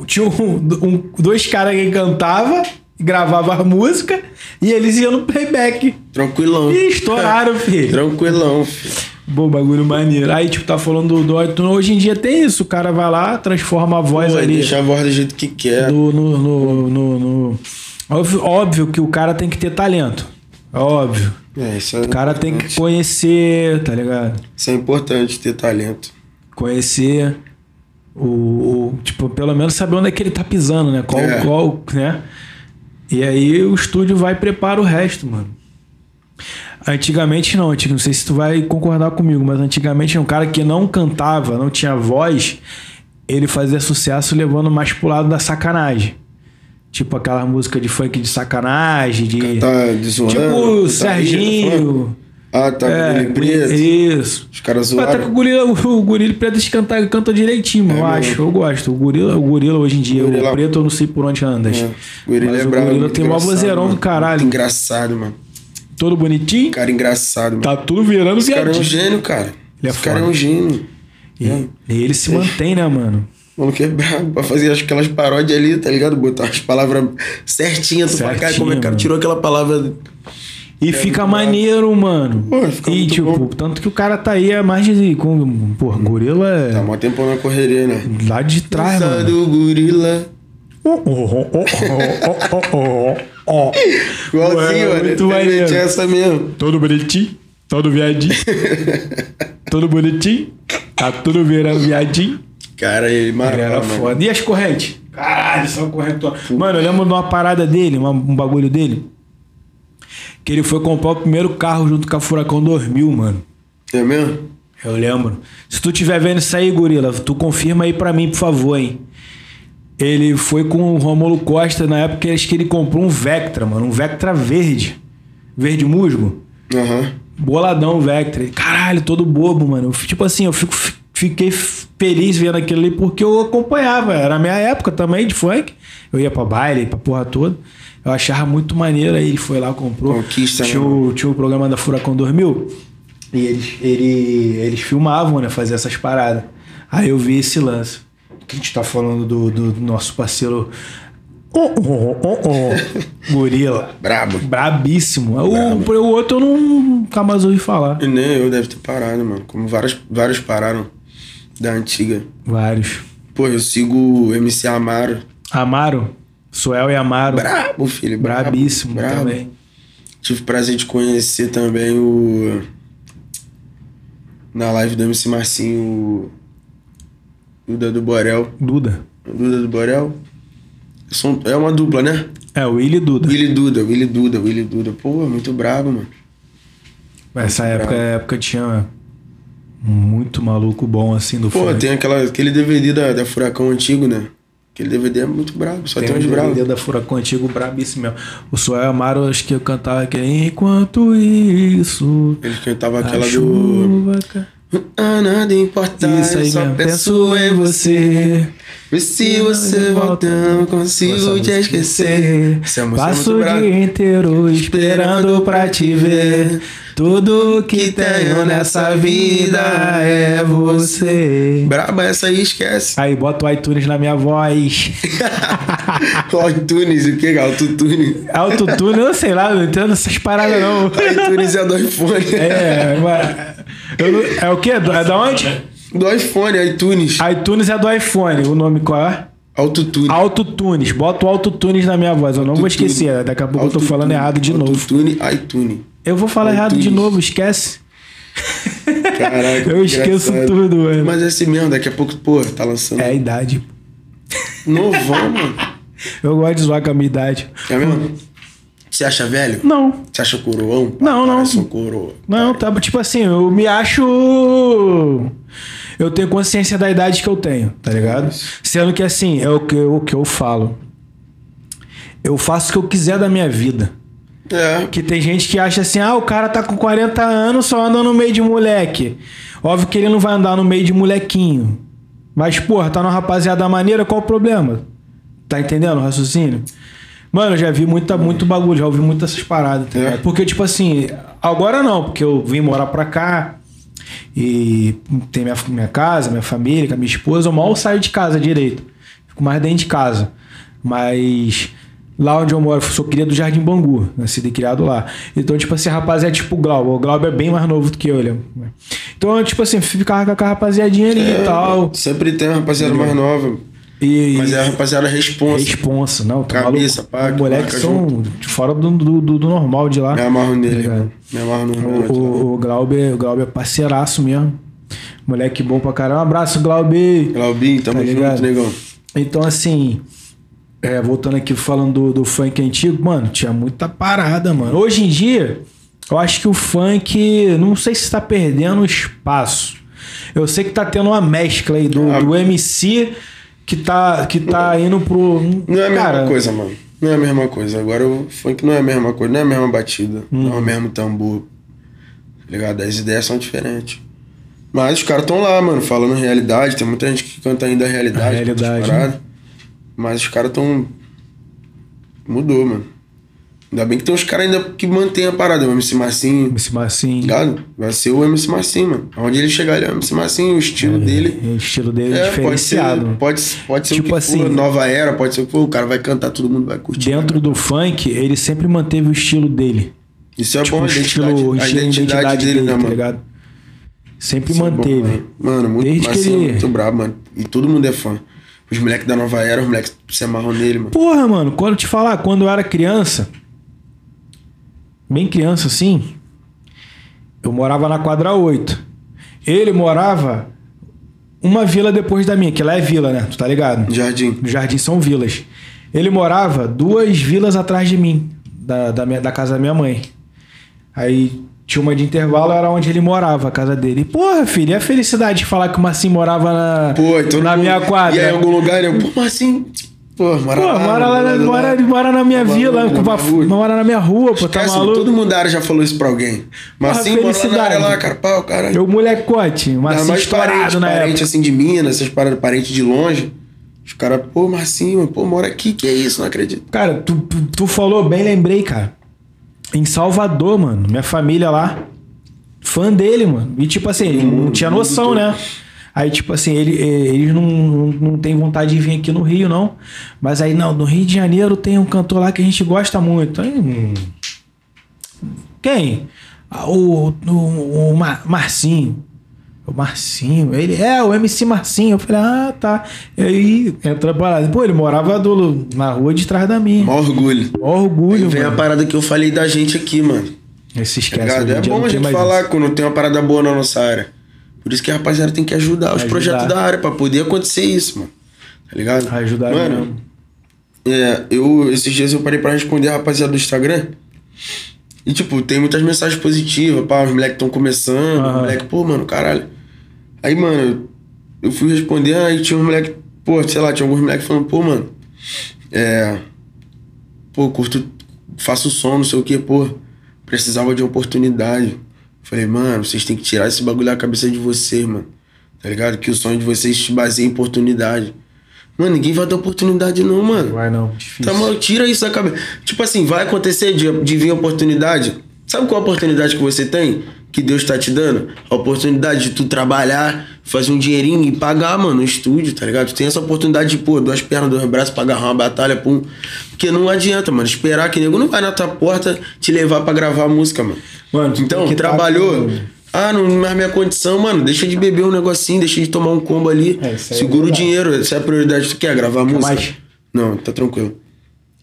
o, tinha um, um- dois caras que cantavam, gravavam a música e eles iam no playback. Tranquilão. E estouraram, filho. Tranquilão, filho. Bom, bagulho maneiro. Aí, tipo, tá falando do, autotune. Hoje em dia tem isso. O cara vai lá, transforma a voz Pô, ali deixa a voz do jeito que quer. no, no, no, no- no- Óbvio, óbvio que o cara tem que ter talento. Óbvio. É, isso é O cara tem que conhecer, tá ligado? Isso é importante, ter talento. Conhecer o, o- tipo pelo menos saber onde é que ele tá pisando né qual É. qual né e aí o estúdio vai e prepara o resto mano antigamente não antigo- não sei se tu vai concordar comigo mas antigamente um cara que não cantava não tinha voz ele fazia sucesso levando mais pro lado da sacanagem tipo aquela música de funk de sacanagem de Tá desoando. tipo tá o tá Serginho falando? Ah, tá. é, ele preto. isso Os caras Até que o zoaram. gorila, o gorila preto eles canta, canta direitinho, eu É acho. mesmo. Eu gosto. O gorila, o gorila hoje em dia, Gorila- o preto eu não sei por onde andas. É. O gorila Mas é o brabo. gorila tem um vozeirão do caralho. Muito engraçado, mano. Todo bonitinho. Cara engraçado, mano. Tá tudo virando Esse cara é um viadinho. gênio, cara. Ele é Esse cara é um gênio. E, e ele se mantém, né, mano? O maluco é brabo pra fazer aquelas paródias ali, tá ligado? Botar as palavras certinhas. Fala, cara, Certinho, como é que o cara tirou aquela palavra. E fica maneiro, mano. Pô, fica e, tipo, bom. tanto que o cara tá aí há mais de. Com, porra, gorila é Tá mó tempo na correria, né? lá de trás, Dança mano. do gorila. Igualzinho, Ué, mano. muito maneiro. Tinha essa mesmo. Todo bonitinho, todo viadinho. todo bonitinho. Tá tudo virando viadinho. Cara, ele marava, era mano. foda. E as correntes? Caralho, só correntor. Mano, eu lembro de uma parada dele, um bagulho dele. Que ele foi comprar o primeiro carro junto com a Furacão 2000, mano. É mesmo? Eu lembro. Se tu tiver vendo isso aí, gorila, tu confirma aí pra mim, por favor, hein? Ele foi com o Rômulo Costa na época acho que ele comprou um Vectra, mano. Um Vectra verde. Verde musgo. Aham. Boladão Vectra. Caralho, todo bobo, mano. Eu, tipo assim, eu fico, fiquei feliz vendo aquilo ali porque eu acompanhava. Era a minha época também de funk. Eu ia pra baile, pra porra toda. Eu achava muito maneiro. Aí ele foi lá, comprou. Conquista, né, tinha, o, tinha o programa da Furacão 2000. E eles, ele, eles filmavam, né? Fazer essas paradas. Aí eu vi esse lance. Que a gente tá falando do, do nosso parceiro. Oh, oh, oh, oh. Gorila. Brabo. Brabíssimo. O, o outro eu não, nunca mais ouvi falar. E nem eu deve ter parado, mano. Como vários, vários pararam da antiga. Vários. Pô, eu sigo o MC Amaro. Amaro. Suel e Amaro. Brabo, filho. Brabo, Brabíssimo brabo. também. Tive o prazer de conhecer também o. Na live do MC Marcinho, o. Duda do Borel. Duda. Duda do Borel. São- É uma dupla, né? É, o Willy Duda. Willy Duda, Willy Duda, Willy Duda. Pô, muito brabo, mano. Essa Muito época, bravo. época tinha muito maluco bom assim do Pô, funk. tem aquela, aquele DVD da, da Furacão antigo, né? Aquele DVD é muito brabo, só tem, Tem uns bravos. DVD da Furacão antigo brabíssimo mesmo. O Suel Amaro, acho que eu cantava que enquanto isso. Ele cantava aquela do. chuva ca- Ah, nada importa, Isso aí eu só mesmo. penso em você. Vê se você volta, eu não consigo te música esquecer. É Passo o dia inteiro esperando pra te ver. Tudo que tenho nessa vida é você. Braba essa aí, esquece. Aí, bota o iTunes na minha voz. iTunes, o que? Autotune. Autotune, eu sei lá, não entendo essas paradas não. iTunes é do iPhone. É, mas- eu é o quê? Do- É da onde? Do iPhone, iTunes. iTunes é do iPhone. O nome qual é? Autotune. Autotunes. Bota o Autotunes na minha voz. Eu não vou esquecer. Daqui a pouco eu tô falando errado de novo. Autotune, iTune. Eu vou falar errado de Autotunes. novo, esquece. Caraca, Eu esqueço engraçado. tudo, mano. Mas é assim mesmo, daqui a pouco, pô, tá lançando. É a idade. Novão, mano. Eu gosto de zoar com a minha idade. É mesmo? Você acha velho? Não. Você acha coroão? Não, não. Parece um coroa. Não, tá, tipo assim, eu me acho. Eu tenho consciência da idade que eu tenho, tá ligado? Sendo que assim, é o que eu, o que eu falo. Eu faço o que eu quiser da minha vida. É. Que tem gente que acha assim, ah, o cara tá com 40 anos só anda no meio de moleque. Óbvio que ele não vai andar no meio de molequinho. Mas, porra, tá numa rapaziada maneira, qual o problema? Tá entendendo o raciocínio? Mano, eu já vi muita, muito bagulho, já ouvi muitas essas paradas, tá É. Porque, tipo assim, agora não, porque eu vim morar pra cá e tem minha, minha casa, minha família, com a minha esposa, eu mal saio de casa direito. Fico mais dentro de casa. Mas lá onde eu moro, eu sou criado do Jardim Bangu, nascido e criado lá. Então, tipo assim, a rapaziada é tipo o Glauber. O Glauber é bem mais novo do que eu, ele é- Então, tipo assim, ficava com a rapaziadinha ali e tal. Sempre tem uma rapaziada mais nova. E, Mas é a rapaziada responsa. Responsa, não, tá Cabeça, pá, Os que moleques são fora do, do, do- normal de lá. Me amarro nele. Ligado? Me amarro no. O, o, o Glauber, o Glauber é parceiraço mesmo. Moleque bom pra caramba. Um abraço, Glauber. Glaubinho, tamo Tá junto, negão. Então, assim, é, voltando aqui falando do, do funk antigo, mano, tinha muita parada, mano. Hoje em dia, eu acho que o funk, não sei se tá perdendo espaço. Eu sei que tá tendo uma mescla aí do, Ah. do MC que tá, que tá indo pro. Não é a mesma Cara, coisa, mano. Não é a mesma coisa. Agora o funk não é a mesma coisa, não é a mesma batida, Hum. não é o mesmo tambor. Tá ligado? As ideias são diferentes. Mas os caras estão lá, mano, falando realidade. Tem muita gente que canta ainda a realidade. A realidade, paradas. Mas os caras estão. Mudou, mano. Ainda bem que tem uns caras ainda que mantêm a parada. O MC Marcinho, MC Marcinho. ligado? Vai ser o MC Marcinho, mano. Onde ele chegar, ele é o MC Marcinho, o estilo dele. O estilo dele é, É, pode ser, diferenciado. pode, pode ser Tipo o que assim- for, nova era, pode ser o que for, o cara vai cantar, todo mundo vai curtir. Dentro do funk, ele sempre manteve o estilo dele. Isso é tipo, bom, a estilo, identidade, o a estilo, identidade, dele, né, tá mano? ligado? Sempre Isso é bom, manteve. mano. mano, muito, Desde mas que ele- muito brabo, mano. E todo mundo é fã. Os moleques da nova era, os moleques se amarram nele, mano. Porra, mano, quando eu te falar, quando eu era criança, bem criança assim, eu morava na quadra 8. Ele morava uma vila depois da minha, que lá é vila, né? Tu tá ligado? Jardim. No Jardim são vilas. Ele morava duas vilas atrás de mim, da, da, minha- da casa da minha mãe. Aí tinha uma de intervalo, era onde ele morava, a casa dele. E, porra, filho, e a felicidade de falar que o Marcinho morava na, Pô, e todo na minha quadra. E aí, em algum lugar, eu, pô, mas assim. Pô, mora Pô, lá. mora lá, na- mora mora, mora na minha Tá vila, maluco, com na mora na minha rua, pô, tá Esquece, maluco? todo mundo da área já falou isso pra alguém. Mas assim, mora lá na área lá, cara, pau, caralho. Eu, molecote, Ainda Marcinho mais parente, na parente época. assim de Minas, essas paradas, parente de longe. Os caras, pô, Marcinho, pô, mora aqui, que é isso? Não acredito. Cara, tu, tu- falou bem, lembrei, cara. Em Salvador, mano, minha família lá, fã dele, mano. E tipo assim, ele não tinha noção, né? Aí, tipo assim, ele, eh, eles não, não, tem vontade de vir aqui no Rio, não. Mas aí, não, no Rio de Janeiro tem um cantor lá que a gente gosta muito. Aí, hum, quem? Ah, O, o, o Mar- Marcinho. O Marcinho, ele é o MC Marcinho. Eu falei, ah, tá. E aí entra pra lá. Pô, ele morava do, na rua de trás da minha. Mó orgulho. Mó orgulho, Vem a mano. parada que eu falei da gente aqui, mano. Esse Tá esquece. em É dia bom a gente falar isso. quando tem uma parada boa na nossa área. Por isso que a rapaziada tem que ajudar os Ajudar. projetos da área pra poder acontecer isso, mano. Tá ligado? Ajudar mano. mesmo. É, eu, esses dias eu parei pra responder a rapaziada do Instagram. E, tipo, tem muitas mensagens positivas, pá, os moleques estão começando, os moleque, pô, mano, caralho. Aí, mano, eu, fui responder, aí tinha uns moleques, pô, sei lá, tinha alguns moleques falando, pô, mano, é. Pô, curto, faço som, não sei o que, pô, precisava de oportunidade. Falei, mano, vocês têm que tirar esse bagulho da cabeça de vocês, mano. Tá ligado? Que o sonho de vocês se baseia em oportunidade. Mano, ninguém vai dar oportunidade, não, mano. Vai não, difícil. Tá mal, tira isso da cabeça. Tipo assim, vai acontecer de, de vir oportunidade. Sabe qual a oportunidade que você tem? Que Deus tá te dando? A oportunidade de tu trabalhar, fazer um dinheirinho e pagar, mano, no estúdio, tá ligado? Tu tem essa oportunidade de, pô, duas pernas, dois braços pra agarrar uma batalha, pum. Porque não adianta, mano, esperar que nego não vai na tua porta te levar pra gravar a música, mano. Mano, então, que tá trabalhou. Ah, não não é a minha condição, mano. Deixa de beber um negocinho, deixa de tomar um combo ali. É, é Segura o verdade. dinheiro. Essa é a prioridade que tu quer, gravar música. mais? Não, tá tranquilo.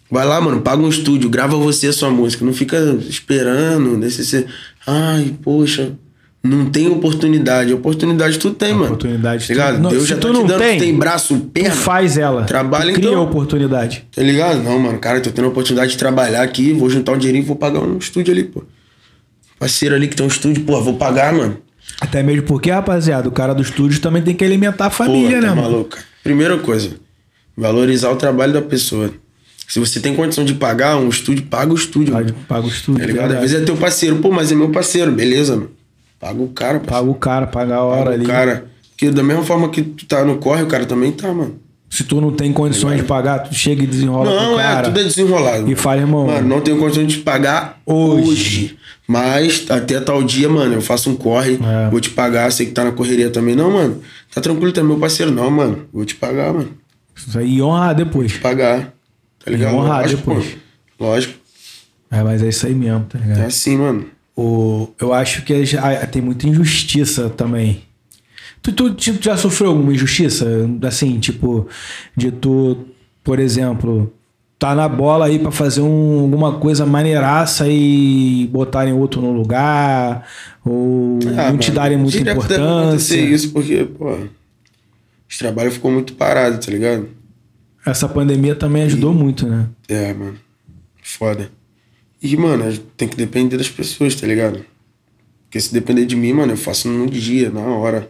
Vai lá, mano, paga um estúdio, grava você a sua música. Não fica esperando, nesse. Ai, poxa. Não tem oportunidade. Oportunidade tu tem, mano. Oportunidade tu- Ligado? Não, Deus já tu tá não te dando. tem, tu tem braço, Tu perna. faz ela. Trabalha, tu cria então. oportunidade. Tá ligado? Não, mano, cara, tô tendo a oportunidade de trabalhar aqui, vou juntar um dinheirinho e vou pagar um estúdio ali, pô. Parceiro ali que tem um estúdio, pô, vou pagar, mano. Até mesmo porque, rapaziada, o cara do estúdio também tem que alimentar a família, né, tá mano? maluco. Primeira coisa, valorizar o trabalho da pessoa. Se você tem condição de pagar um estúdio, paga o estúdio. Paga, mano. paga o estúdio. Tá ligado? Às vezes é teu parceiro. Pô, mas é meu parceiro. Beleza, mano. Paga o cara, parceiro. Paga o cara, paga a hora Paga ali. o cara. Porque da mesma forma que tu tá no corre, o cara também tá, mano. Se tu não tem condições de pagar, tu chega e desenrola Não, é, tudo é desenrolado. E fala, irmão. Mano, não tenho condição de te pagar Hoje. hoje. Mas até tal dia, mano, eu faço um corre, É. vou te pagar, sei que tá na correria também. Não, mano, tá tranquilo, tá meu parceiro. Não, mano, vou te pagar, mano. Isso aí, e honrar depois. Pagar. Tá ligado? honrar Lógico, depois. pô. Lógico. É, mas é isso aí mesmo, tá ligado? É assim, mano. O, eu acho que já, tem muita injustiça também. Tu, tu, tu já sofreu alguma injustiça? Assim, tipo, de tu, por exemplo, tá na bola aí pra fazer um, alguma coisa maneiraça e botarem outro no lugar, ou Ah, não te mano, darem muita Deve importância. acontecer isso porque, pô, esse trabalho ficou muito parado, tá ligado? Essa pandemia também ajudou muito, né? É, mano. Foda. E, mano, tem que depender das pessoas, tá ligado? Porque se depender de mim, mano, eu faço no dia, na hora.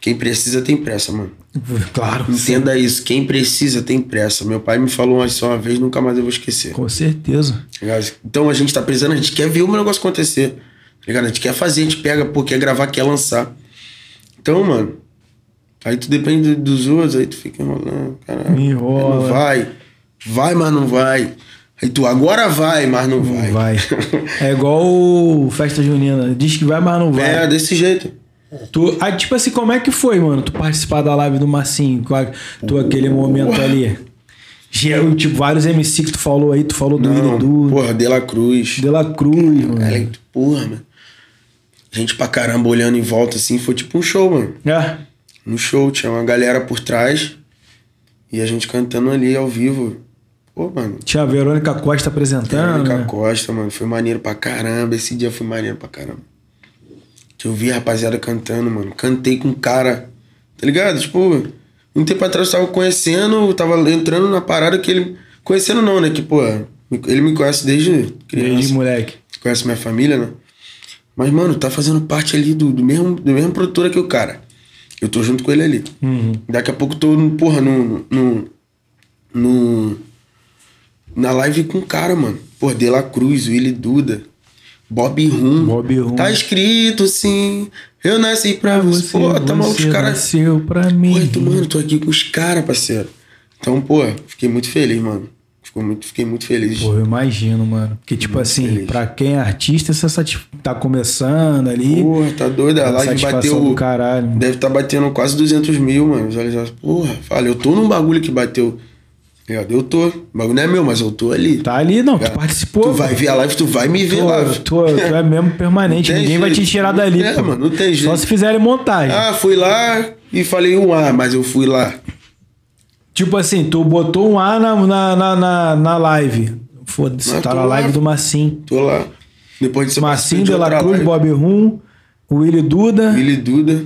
Quem precisa tem pressa, mano. Claro, Entenda isso. Quem precisa tem pressa. Meu pai me falou uma só uma vez, nunca mais eu vou esquecer. com certeza. Tá? Então a gente tá precisando, a gente quer ver o negócio acontecer. Tá ligado? A gente quer fazer, a gente pega, pô, quer gravar, quer lançar. Então, mano, aí tu depende dos outros, aí tu fica enrolando, caralho. Enrola. Não vai. Vai, mas não vai. Aí tu agora vai, mas não, vai. Vai. É igual o Festa Junina. Diz que vai, mas não vai. É, desse jeito. Tu, aí, tipo assim, como é que foi, mano? Tu participar da live do Marcinho, com a- tu aquele momento ali. Já, tipo, vários MC que tu falou aí, tu falou do Não, Iridu, porra, De La Cruz. De La Cruz, mano. Ela, porra, mano. Gente pra caramba olhando em volta assim, foi tipo um show, mano. É. No show, tinha uma galera por trás e a gente cantando ali ao vivo. Pô, mano. Tinha a Verônica Costa apresentando. Verônica né? Costa, mano, foi maneiro pra caramba. Esse dia foi maneiro pra caramba. Eu vi a rapaziada cantando, mano. Cantei com um cara Tá ligado? Tipo, um tempo atrás eu tava conhecendo, eu tava entrando na parada que ele. Conhecendo não, né? Que, pô, ele me conhece desde criança. Desde moleque. Conhece minha família, né? Mas, mano, tá fazendo parte ali do, do mesmo, da mesma produtora que o cara. Eu tô junto com ele ali. Uhum. Daqui a pouco eu tô, porra, no, no, no. Na live com o cara, mano. Pô, De La Cruz, Willy Duda, Bob Rum. Bob Rum. Tá escrito sim. Eu nasci pra você. Pô, tá maluco, os caras. nasceu pra mim. Pô, então, mano, tô aqui com os caras, parceiro. Então, pô, fiquei muito feliz, mano. Ficou muito, fiquei muito feliz. Pô, eu imagino, mano. Porque, tipo Muito assim, feliz. pra quem é artista, você satisf- tá começando ali. Porra, tá doido. A uma live bateu. do caralho. Deve estar batendo quase 200 mil, mano. Visualizações. Porra, fala, eu tô num bagulho que bateu. Ligado? Eu tô. O bagulho não é meu, mas eu tô ali. Tá ali, não. Tu Ligado? participou. Tu vai ver a live, tu vai me ver Tu, lá. tu, tu é mesmo permanente. Não Ninguém vai te jeito. tirar dali. É, pô. mano, não tem Só jeito. se fizerem montagem. Ah, fui lá e falei um A, mas eu fui lá. Tipo assim, tu botou um A na, na, na, na, na live. Foda-se, Mas tá tô na lá. live do Massim. Tô lá. Depois eu Massim, De La outra Cruz, live. Bob Rum, Willy Duda, Willy Duda.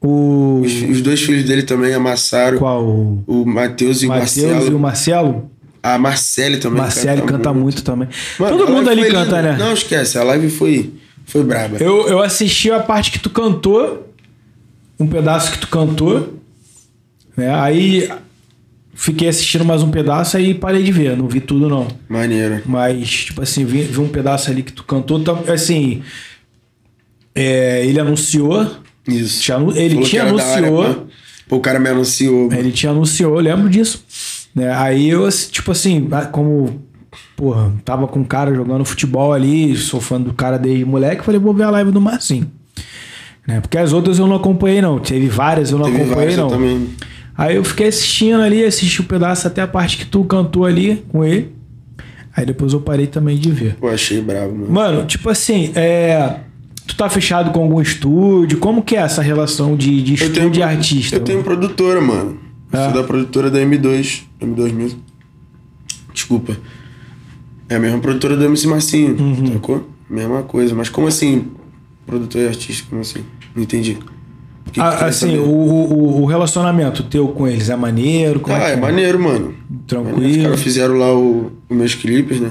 O. Os, os dois filhos dele também amassaram. Qual? O Matheus e o Matheus Marcelo. e o Marcelo? A Marcele também. Marcelo canta muito também. Mano, Todo mundo ali canta, linda. né? Não, esquece. A live foi, foi braba. Eu, eu assisti a parte que tu cantou, um pedaço que tu cantou, né? Aí fiquei assistindo mais um pedaço aí parei de ver, não vi tudo não. Maneiro. Mas, tipo assim, vi, vi um pedaço ali que tu cantou, assim, é, ele anunciou, Isso. Ele Falou hora, anunciou. Pô, o cara me anunciou. ele te anunciou, eu lembro disso. Né? Aí eu, tipo assim, como, porra, tava com um cara jogando futebol ali, sou fã do cara desde moleque, falei, vou ver a live do Marcinho. Né? Porque as outras eu não acompanhei, não. Teve várias, eu não Teve acompanhei, vários, eu não. também. Aí eu fiquei assistindo ali, assisti o pedaço até a parte que tu cantou ali com ele. Aí depois eu parei também de ver. Pô, achei bravo, mano. Mano, tipo assim, é. Tu tá fechado com algum estúdio? Como que é essa relação de, de estúdio e artista? Eu tenho produtora, mano. Eu Ah. Sou da produtora da M2. M2 Music. Desculpa. É a mesma produtora do MC Marcinho, Uhum. sacou? Mesma coisa. Mas como assim, produtor e artista? Como assim? Não entendi. Que que Ah, tu quer assim, o, o, o relacionamento teu com eles é maneiro? Como Ah, é, é que maneiro, mano. Tranquilo. Os caras fizeram lá o, os meus clipes, né?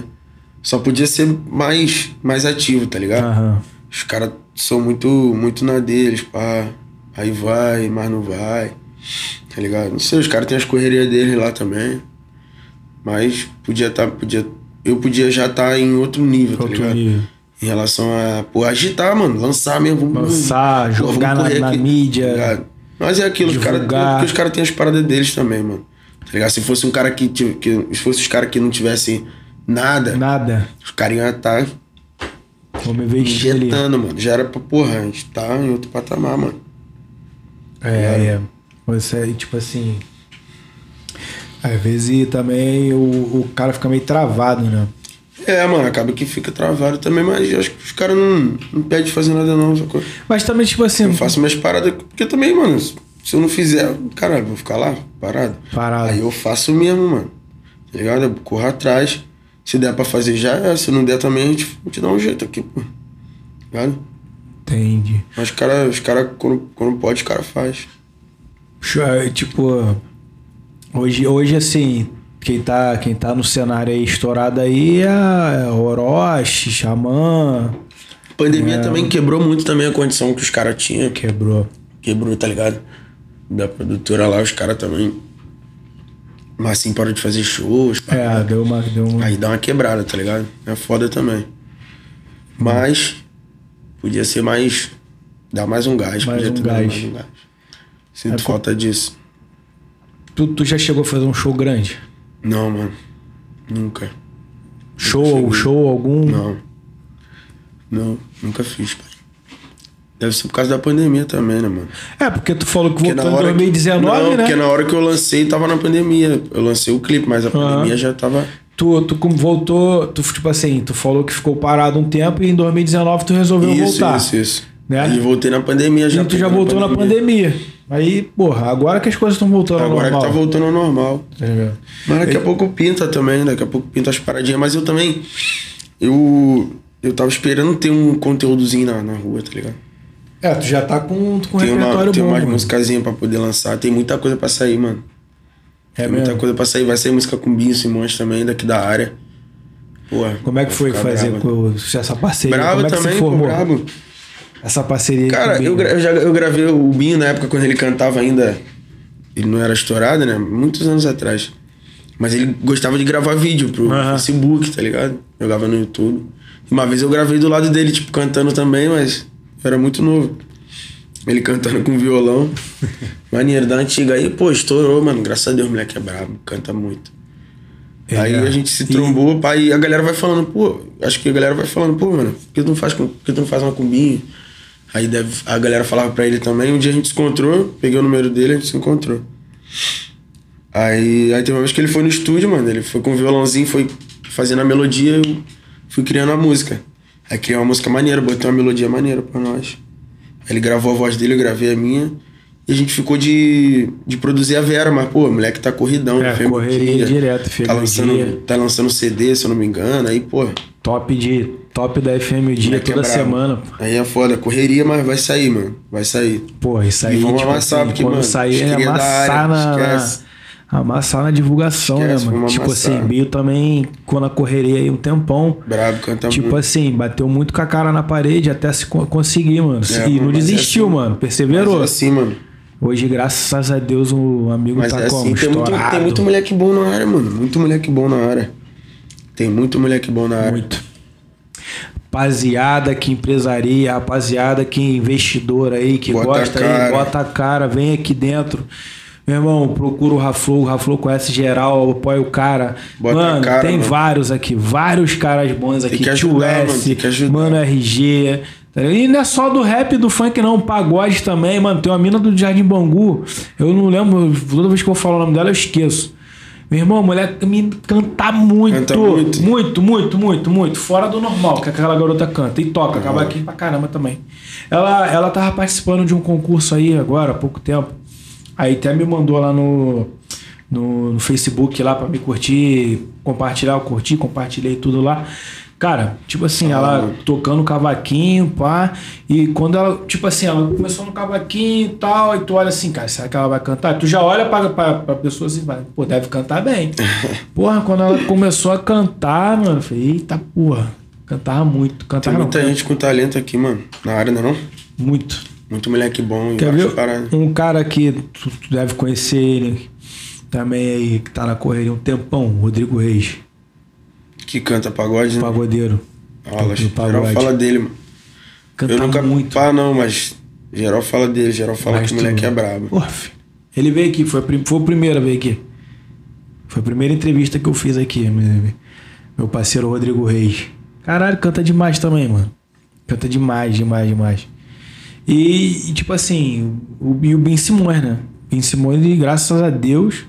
Só podia ser mais, mais ativo, tá ligado? Aham. Os caras são muito, muito na deles, pá. Aí vai, mas não vai. Tá ligado? Não sei, os caras têm as correrias deles lá também. Mas podia tá, podia. Eu podia já estar em outro nível, tá Outro ligado? nível. Em relação a, pô, agitar, mano. Lançar mesmo. vamos- Lançar, pô, jogar na- na mídia, tá? Mas é aquilo, os caras. divulgar. Porque os caras têm as paradas deles também, mano. Tá ligado? Se fosse um cara que. que se fosse os caras que não tivessem nada, Nada. os caras iam estar Vou me vestir ali. injetando, mano. Já era pra, porra, a gente tá em outro patamar, mano. É, é. Você, é, tipo assim. Às vezes também o, o cara fica meio travado, né? É, mano, acaba que fica travado também, mas acho que os caras não, não pedem fazer nada não, sacou? Mas também, tipo assim. Eu faço minhas paradas, porque também, mano, se eu não fizer, caralho, vou ficar lá, parado. Parado. Aí eu faço mesmo, mano. Tá ligado? Eu corro atrás. Se der pra fazer já é, se não der também, a gente, gente dá um jeito aqui, pô. Ligado? Entendi. Mas os caras, os cara, quando, quando pode, os caras faz. Show, é, Tipo, hoje, hoje assim, quem tá, quem tá no cenário aí estourado aí é é Orochi, Xamã, A pandemia também quebrou muito também a condição que os caras tinham. quebrou. quebrou, tá ligado? Da produtora lá, os caras também. Mas assim, parou de fazer shows. pá. É, deu uma. Deu uma... Aí dá uma quebrada, tá ligado? É foda também. Mas podia ser mais. Dar mais um gás. Mais podia um ter gás. mais um gás. Sinto É, falta disso. Tu, tu já chegou a fazer um show grande? Não, mano. Nunca. Show, show algum? Não. Não, nunca fiz, pai. Deve ser por causa da pandemia também, né, mano? É, porque tu falou que Porque voltou em 2019, não, né? porque na hora que eu lancei tava na pandemia. Eu lancei o clipe, mas a pandemia já tava. Tu, tu como voltou, tu, tipo assim, tu falou que ficou parado um tempo e em 2019 tu resolveu Isso, voltar. isso, isso. Né? Aí voltei na pandemia já. E tu já voltou na pandemia. Aí, porra, agora que as coisas estão voltando ao Agora normal. que tá voltando ao normal. Ligado? Mas daqui a pouco pinta também, daqui a pouco pinta as paradinhas. Mas eu também. Eu. Eu tava esperando ter um conteúdozinho na, na rua, tá ligado? É, tu já tá com, com Tem, uma, repertório tem bom. umas mano. musicazinhas pra poder lançar. Tem muita coisa pra sair, mano. É tem muita mesmo? coisa pra sair. Vai sair música com Binho Simões também, daqui da área. Porra. Como é que foi fazer com essa parceria? Brabo Como é que também, se formou? brabo. Essa parceria Cara, eu, eu já eu gravei o Binho na época quando ele cantava ainda. Ele não era estourado, né? Muitos anos atrás. Mas ele gostava de gravar vídeo pro. Facebook, tá ligado? Jogava no YouTube. Uma vez eu gravei do lado dele, tipo, cantando também, mas eu era muito novo. Ele cantando com violão. Maneiro, da antiga. Aí, pô, estourou, mano. Graças a Deus, o moleque é brabo, canta muito. É. Aí a gente se trombou, pai, e a galera vai falando, pô, acho que a galera vai falando, pô, mano, por que tu não faz, por que tu não faz uma combinha? Aí deve, a galera falava pra ele também, um dia a gente se encontrou, peguei o número dele, a gente se encontrou. Aí, aí tem uma vez que ele foi no estúdio, mano, ele foi com o violãozinho, foi fazendo a melodia, eu fui criando a música. Aí criei uma música maneira, botei uma melodia maneira pra nós. Aí ele gravou a voz dele, eu gravei a minha. E a gente ficou de, de produzir a Vera, mas, pô, o moleque tá corridão. É, correria dia. direto, fez tá lançando, dia. tá lançando CD, se eu não me engano. Aí, pô, Top de top da FM o dia é toda brabo. semana. pô. Aí é foda, correria, mas vai sair, mano. Vai sair. Pô, isso aí, E vamos tipo amassar, assim, porque, quando mano, sair é amassar área, na, na- esquece. Amassar na divulgação, Esquece, né, mano? Tipo amassar. assim, Bio também, quando a correria aí um tempão, Brabo, canta tipo muito. assim, bateu muito com a cara na parede até se co- conseguir, mano. É, e não é desistiu, assim, mano. Perseverou. é assim, mano. Hoje, graças a Deus, o amigo Mas tá é como? assim, tem muito, tem muito moleque bom na área, mano. Muito moleque bom na área. Tem muito moleque bom na área. Muito. Rapaziada que empresaria, rapaziada que investidor aí, que Bota gosta aí, bota a cara, vem aqui dentro. Meu irmão, procura o Raflow, o Raflow conhece geral, apoia o cara. Bota mano, cara, tem mano. vários aqui, vários caras bons aqui. que Tio ajudar, S, mano, tem que ajudar. Mano RG. tá? E não é só do rap e do funk, não. Pagode também, mano. Tem uma mina do Jardim Bangu. Eu não lembro, toda vez que eu falo o nome dela, eu esqueço. Meu irmão, a mulher me canta muito. Canta muito. Muito, muito, muito, muito. Fora do normal que aquela garota canta. E toca, acaba aqui pra caramba também. Ela, ela tava participando de um concurso aí agora, há pouco tempo. Aí até me mandou lá no, no, no Facebook lá pra me curtir, compartilhar, eu curti, compartilhei tudo lá. Cara, tipo assim, ela tocando cavaquinho, pá. E quando ela, tipo assim, ela começou no cavaquinho e tal, e tu olha assim, cara, será que ela vai cantar? Tu já olha pra, pra, pra pessoa assim, vai, pô, deve cantar bem. porra, quando ela começou a cantar, mano, eu falei, eita porra, cantava muito, Tem cantava muita não, gente com talento aqui, mano. Na área, não é não? muito. Muito moleque bom. Quer ver um cara que tu, tu deve conhecer ele também aí, que tá na correria um tempão, Rodrigo Reis, Que canta pagode, né? pagodeiro. Fala, do geral fala dele, mano. Canta eu nunca muito. pá, não, mas geral fala dele. Geral fala Mas que o moleque é brabo. Porra. Ele veio aqui, foi, foi o primeiro a vir aqui. Foi a primeira entrevista que eu fiz aqui, meu parceiro Rodrigo Reis. Caralho, canta demais também, mano. Canta demais, demais, demais. E, e, tipo assim, o, e o Ben Simões, né? Ben Simões, graças a Deus,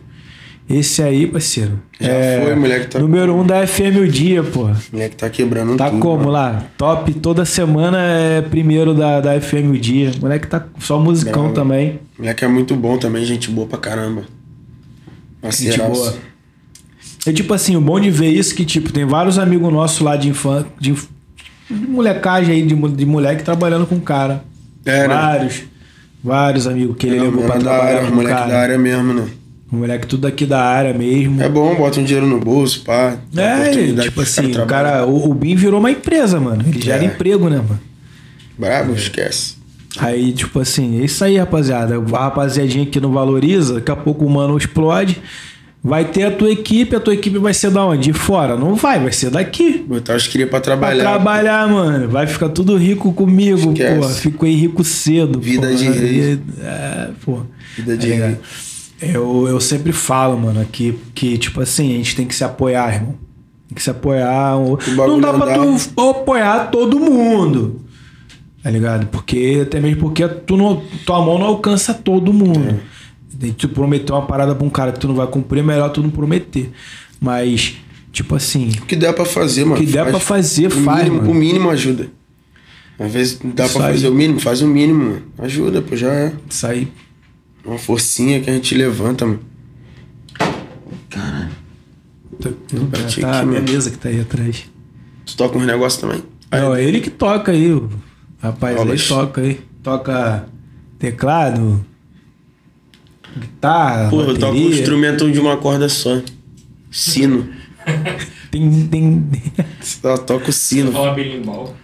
esse aí, parceiro. Já é foi, moleque tá- Número um da FM o dia, pô. O moleque tá quebrando Tá tudo. como mano. lá? Top, toda semana é primeiro da, da FM o dia. Moleque tá só musicão Bravo. também. Moleque é muito bom também, gente boa pra caramba. Gente boa. É tipo assim, o bom de ver isso que, tipo, tem vários amigos nossos lá de infância, de, de molecagem aí, de, de moleque trabalhando com o cara. É, vários, vários amigos que ele Não, levou pra é trabalhar área, com moleque cara. da área mesmo, né? O moleque tudo aqui da área mesmo. É bom, bota um dinheiro no bolso, pá. É, tipo assim, o cara, o, o BIM virou uma empresa, mano. Ele gera É. emprego, né, mano? Brabo, esquece. Aí, tipo assim, é isso aí, rapaziada. A rapaziadinha que não valoriza, daqui a pouco o mano explode. Vai ter a tua equipe, a tua equipe vai ser da onde? De fora? Não vai, vai ser daqui. Botar os cria pra Pra trabalhar. trabalhar, mano. Vai ficar tudo rico comigo, Esquece. pô. Fico aí rico cedo. Vida pô. de rei. É, pô. Vida de ligado? rei. Eu, eu sempre falo, mano, aqui que, tipo assim, a gente tem que se apoiar, irmão. Tem que se apoiar. Não dá pra andar. tu apoiar todo mundo. Tá ligado? Porque, até mesmo porque tu não, tua mão não alcança todo mundo. É. Tu prometer uma parada pra um cara que tu não vai cumprir, é melhor tu não prometer. Mas, tipo assim, O que der pra fazer, mano. O que der pra fazer, o faz, Mínimo, mano. O mínimo ajuda. Às vezes dá Isso pra aí. fazer o mínimo, faz o mínimo, mano. Ajuda, pô, já é. isso aí. Uma forcinha que a gente levanta, mano. Tá, bati tá aqui, a minha mano. mesa que tá aí atrás. Tu toca uns negócios também? Aí, Não, é ele que toca aí. o Rapaz, Aulas. ele toca aí. toca teclado, guitarra, Porra, eu toco um bateria. instrumento de uma corda só. Sino. Tem, tem... Só toco sino. Fala berimbau.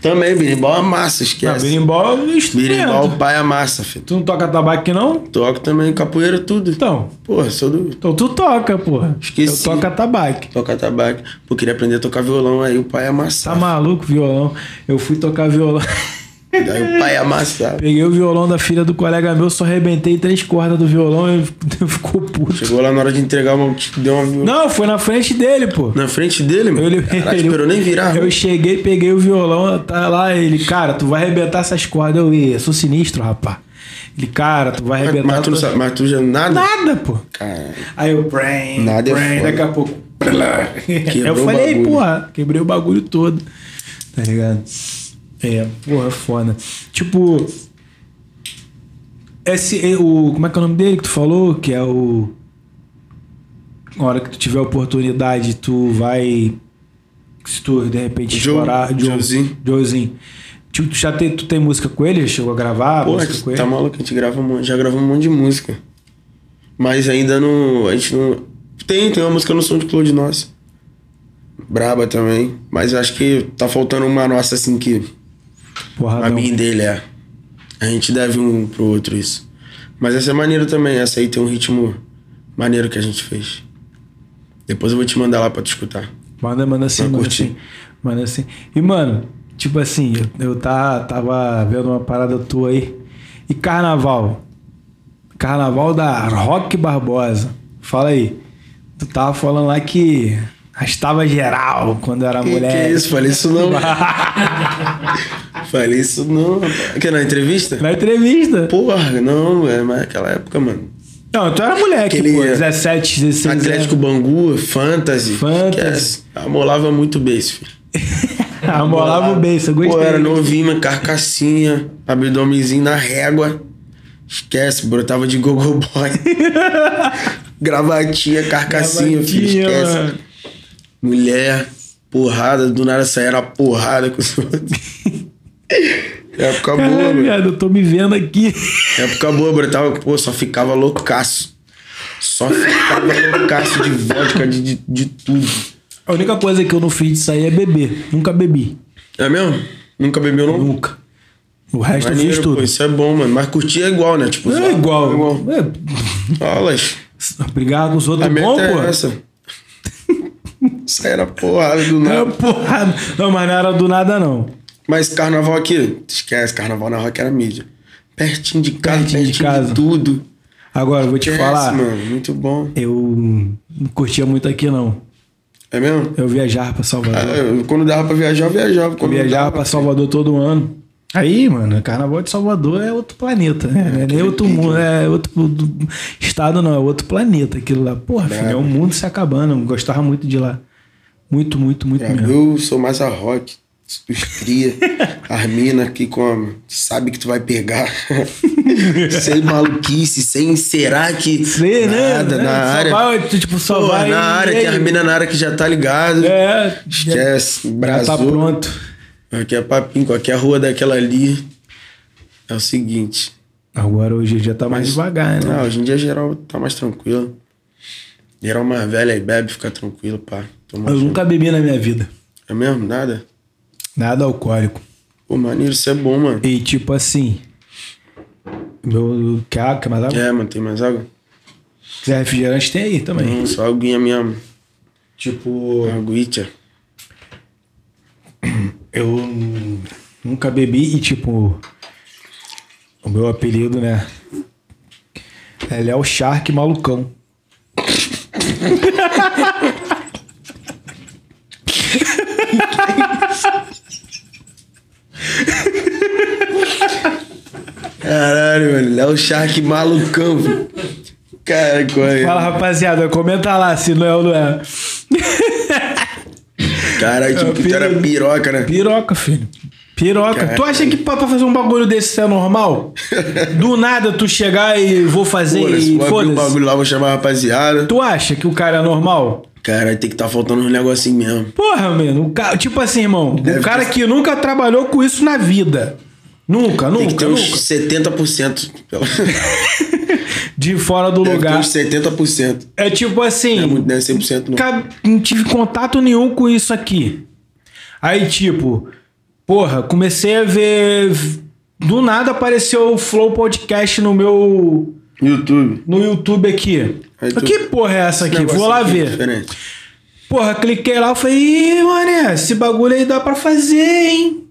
Também, berimbau é massa, Ah, esquece. berimbau é um instrumento. Berimbau, pai é massa, filho. Tu não toca tabaco aqui, não? Toco também capoeira, tudo. Então, Porra, sou do. então tu toca, porra. Esqueci. Eu toco tabaco. Toca tabaco. Pô, queria aprender a tocar violão, aí o pai é Tá amassado. maluco, violão? Eu fui tocar violão. Aí o pai é amassado. Peguei o violão da filha do colega meu, só arrebentei três cordas do violão e ficou puto. Chegou lá na hora de entregar uma. Deu uma. Não, foi na frente dele, pô. Na frente dele, mano. Eu, Caralho, esperou nem virar. Eu cheguei, peguei o violão, tá lá, ele, cara, tu vai arrebentar essas cordas. Eu ia, sou sinistro, rapá. Ele, cara, tu vai Mas, arrebentar. mas tu não sabe, mas tu já nada? Nada, pô. Cara, Aí eu, brain, Nada é brain, foda. daqui a pouco. eu falei, porra, quebrei o bagulho todo. Tá ligado? É, porra, foda. Tipo. Esse, é o. Como é que é o nome dele que tu falou? Que é o. Na hora que tu tiver oportunidade, tu vai. Se tu de repente Joe- explorar. Joezinho. Joezinho. Tipo, tu já tem, tu tem música com ele? Já chegou a gravar Pô, música com ele? tá maluco, a gente grava um já gravou um monte de música. Mas ainda não. A gente não. Tem, tem uma música no som de Claude Nossa. Braba também. Mas eu acho que tá faltando uma nossa assim que. Porra, A não. minha e dele é. A gente deve um pro outro isso. Mas essa é maneira também. Essa aí tem um ritmo maneiro que a gente fez. Depois eu vou te mandar lá pra tu escutar. Manda, manda assim, Pra manda assim. Manda assim. E, mano, tipo assim, eu, eu tá, tava vendo uma parada tua aí. E carnaval? Carnaval da Rock Barbosa. Fala aí. Tu tava falando lá que arrastava geral quando era Que, mulher. que isso? Falei isso não. Falei isso não. Que na entrevista? Na entrevista. Porra, não, é mas naquela época, mano. Não, tu era moleque, Aquele- pô. 17, 16 Atlético Bangu, Fantasy. Fantasy. Amolava muito beijo, filho. Amolava o beijo, eu gostei. Pô, era novinho, carcassinha, abdomenzinho na régua. Esquece, brotava de gogo boy. Gravatinha, carcassinha, filho, esquece. mano. Mulher, porrada, do nada saía na porrada com os outros. Época boa, Caralho, mano. viado, eu tô me vendo aqui. Época boa, brotava, pô, só ficava loucaço. Só ficava loucaço de vodka, de, de, de tudo. A única coisa que eu não fiz disso aí é beber. Nunca bebi. É mesmo? Nunca bebeu, não? Nunca. O resto eu fiz Maneiro, tudo. pô, isso é bom, mano. Mas curtir é igual, né? Tipo, É zoar igual. é igual. É, Aulas. Brigar com os outros é bom, pô. é essa. Isso aí era porrada do É nada. porrada. Não, mas não era do nada, não. Mas carnaval aqui, esquece, carnaval na rock era mídia. Pertinho de casa, Pertinho pertinho, de de, casa. tudo. Agora, eu vou te Esquece, falar. mano, muito bom. Eu não curtia muito aqui, não. É mesmo? Eu viajava pra Salvador. Ah, eu- quando dava pra viajar, eu viajava. eu Quando não viajava pra Salvador todo ano. Aí, mano, carnaval de Salvador é outro planeta, né? É nem outro mundo, é outro estado, não, é outro planeta aquilo lá. Porra, filho, é um mundo se acabando. Eu gostava muito de lá. Muito, muito, muito É, mesmo. eu sou mais a rock. Os cria, as minas que com, sabe que tu vai pegar. sem maluquice, sem será que. Sei, né? nada, né? na Só área. vai, tipo, só Pô, vai. na área, que aí? as minas na área que já tá ligado. É, Esquece. já Brasil. tá pronto. Aqui é papinho, qualquer rua daquela ali. É o seguinte. Agora hoje já tá mais devagar, né? Ah, hoje em dia geral tá mais tranquilo. Geral mais velha e bebe, fica tranquilo, pá. Toma Eu nunca bebi na minha vida. É mesmo? Nada? Nada alcoólico. Pô, maneiro, isso é bom, mano. E tipo assim. Meu. Quer água? Quer mais água? É, mano, tem mais água? Se quiser refrigerante, tem aí também. Não, só aguinha mesmo. Tipo, Aguitia. eu nunca bebi e tipo. O meu apelido, né? É Léo Shark Malucão. Caralho, mano. Léo Shark malucão, velho. Cara, qual é? Fala, rapaziada, comenta lá se não é ou não é. Caralho, tipo, tu era piroca, né? Piroca, filho. Piroca. Caralho. Tu acha que pra pra fazer um bagulho desse é normal? Do nada tu chegar e vou fazer Foda-se, e o foda-se. bagulho lá, vou chamar a rapaziada. Tu acha que o cara é normal? Caralho, tem que tá faltando uns negocinhos mesmo. Porra, mano, o cara, tipo assim, irmão, Deve o cara ter- que nunca trabalhou com isso na vida. Nunca, Tem que nunca, ter uns nunca. 70%. pelo- De fora do Deve ter lugar. uns 70%. É tipo Não é assim. muito, não é 100% não. Ca- não tive contato nenhum com isso aqui. Aí, tipo, porra, comecei a ver. Do nada apareceu o Flow Podcast no meu. YouTube. no YouTube aqui. Aí tu- Que porra é essa aqui? Vou lá aqui ver. Diferente. Porra, cliquei lá e falei, ih, mané, esse bagulho aí dá pra fazer, hein?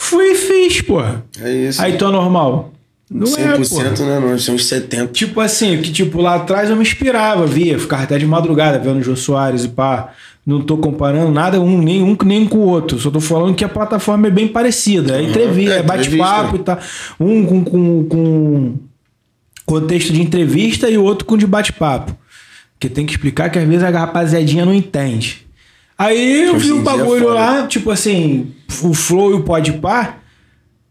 Fui e fiz, porra. É isso. Aí tô normal. Não é, 100% porra. né? Não, são uns 70%. Tipo assim, que tipo, lá atrás eu me inspirava, via, ficava até de madrugada vendo o Jô Soares e pá. Não tô comparando nada um, nem um nem com o outro. Só tô falando que a plataforma é bem parecida. É entrevista, é, é bate-papo e tal. Um com, com, com contexto de entrevista e o outro com de bate-papo. Porque tem que explicar que às vezes a rapaziadinha não entende. Aí eu Hoje vi um é bagulho foda. lá, tipo assim, o Flow e o Podpah.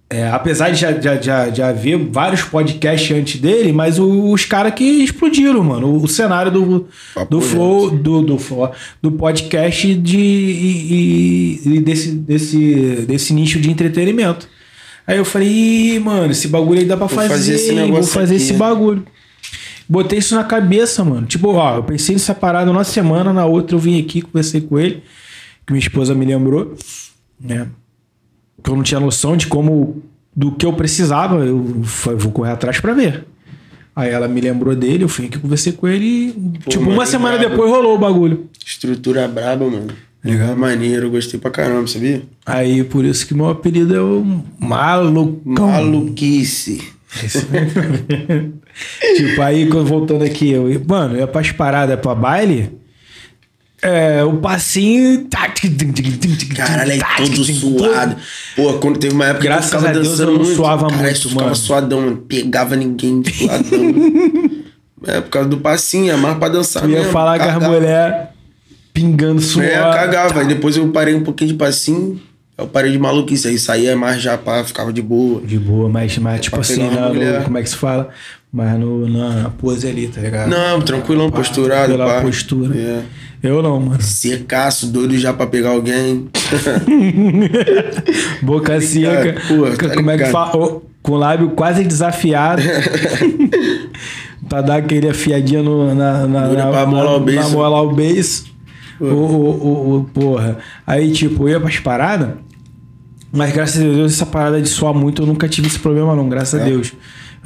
É, apesar de já, já, já, já haver vários podcasts antes dele, mas o- os caras que explodiram, mano. O, o cenário do, Papo do. Flow, do, do, do podcast de, e, e- desse, desse, desse nicho de entretenimento. Aí eu falei, mano, esse bagulho aí dá pra Vou fazer, fazer esse vou fazer aqui. esse bagulho. Botei isso na cabeça, mano. Tipo, ó, eu pensei nessa parada numa semana, na outra eu vim aqui, conversei com ele, que minha esposa me lembrou, né? Eu não tinha noção de como, do que eu precisava, eu falei, vou correr atrás pra ver. Aí ela me lembrou dele, eu fui aqui, conversei com ele e, Pô, tipo, uma semana brabo. depois rolou o bagulho. Estrutura braba, mano. Legal. Maneiro, gostei pra caramba, sabia? Aí, por isso que meu apelido é o Malucão. Maluquice. tipo, aí quando voltando aqui, eu, mano, eu ia pras paradas, pra baile. É, o passinho. Caralho, aí todo suado. Pô, quando teve uma época Graças que eu ficava a Deus dançando eu não muito. suava Caralho, muito, ficava mano. suadão. Pegava ninguém suadão. é, por causa do passinho, é mais pra dançar Eu ia mesmo. falar com as Cagava. mulheres pingando suor. É, cagava. Aí depois eu parei um pouquinho de passinho. Eu parei de maluquice. Aí saía mais já, pá, ficava de boa. De boa, mas, mas tipo pra assim, no- mulher. como é que se fala? Mas no, na pose ali, tá ligado? Não, tranquilão, Pá, posturado, Pela pá. postura. É. Eu não, mano. Secaço, doido já pra pegar alguém. Boca seca. pô, tá como é que ligado. fala? Ô, com o lábio quase desafiado. pra dar aquele afiadinho no, na, na, na, pra molar o beiço. na molar o beiço. O, o, o, o- porra. Aí, tipo, eu ia pras paradas. Mas graças a Deus, essa parada de suar muito, eu nunca tive esse problema, não. Graças a É. Deus.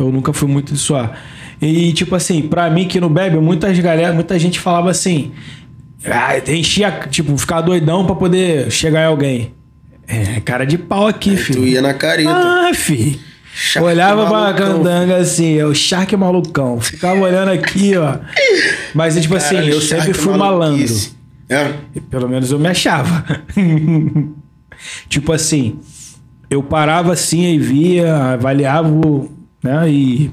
Eu nunca fui muito de suar. E, tipo assim, pra mim que no bebe, muitas galera, muita gente falava assim. Ah, enchia, tipo, ficar doidão pra poder chegar em alguém. É, cara de pau aqui, Tu filho. ia na careta. Ah, fi. Shark Olhava pra malucão. candanga assim, é o Shark malucão. Ficava olhando aqui, ó. Mas, tipo assim, eu sempre fui malandro. É. Pelo menos eu me achava. tipo assim, eu parava assim e via, avaliava, o- né? E,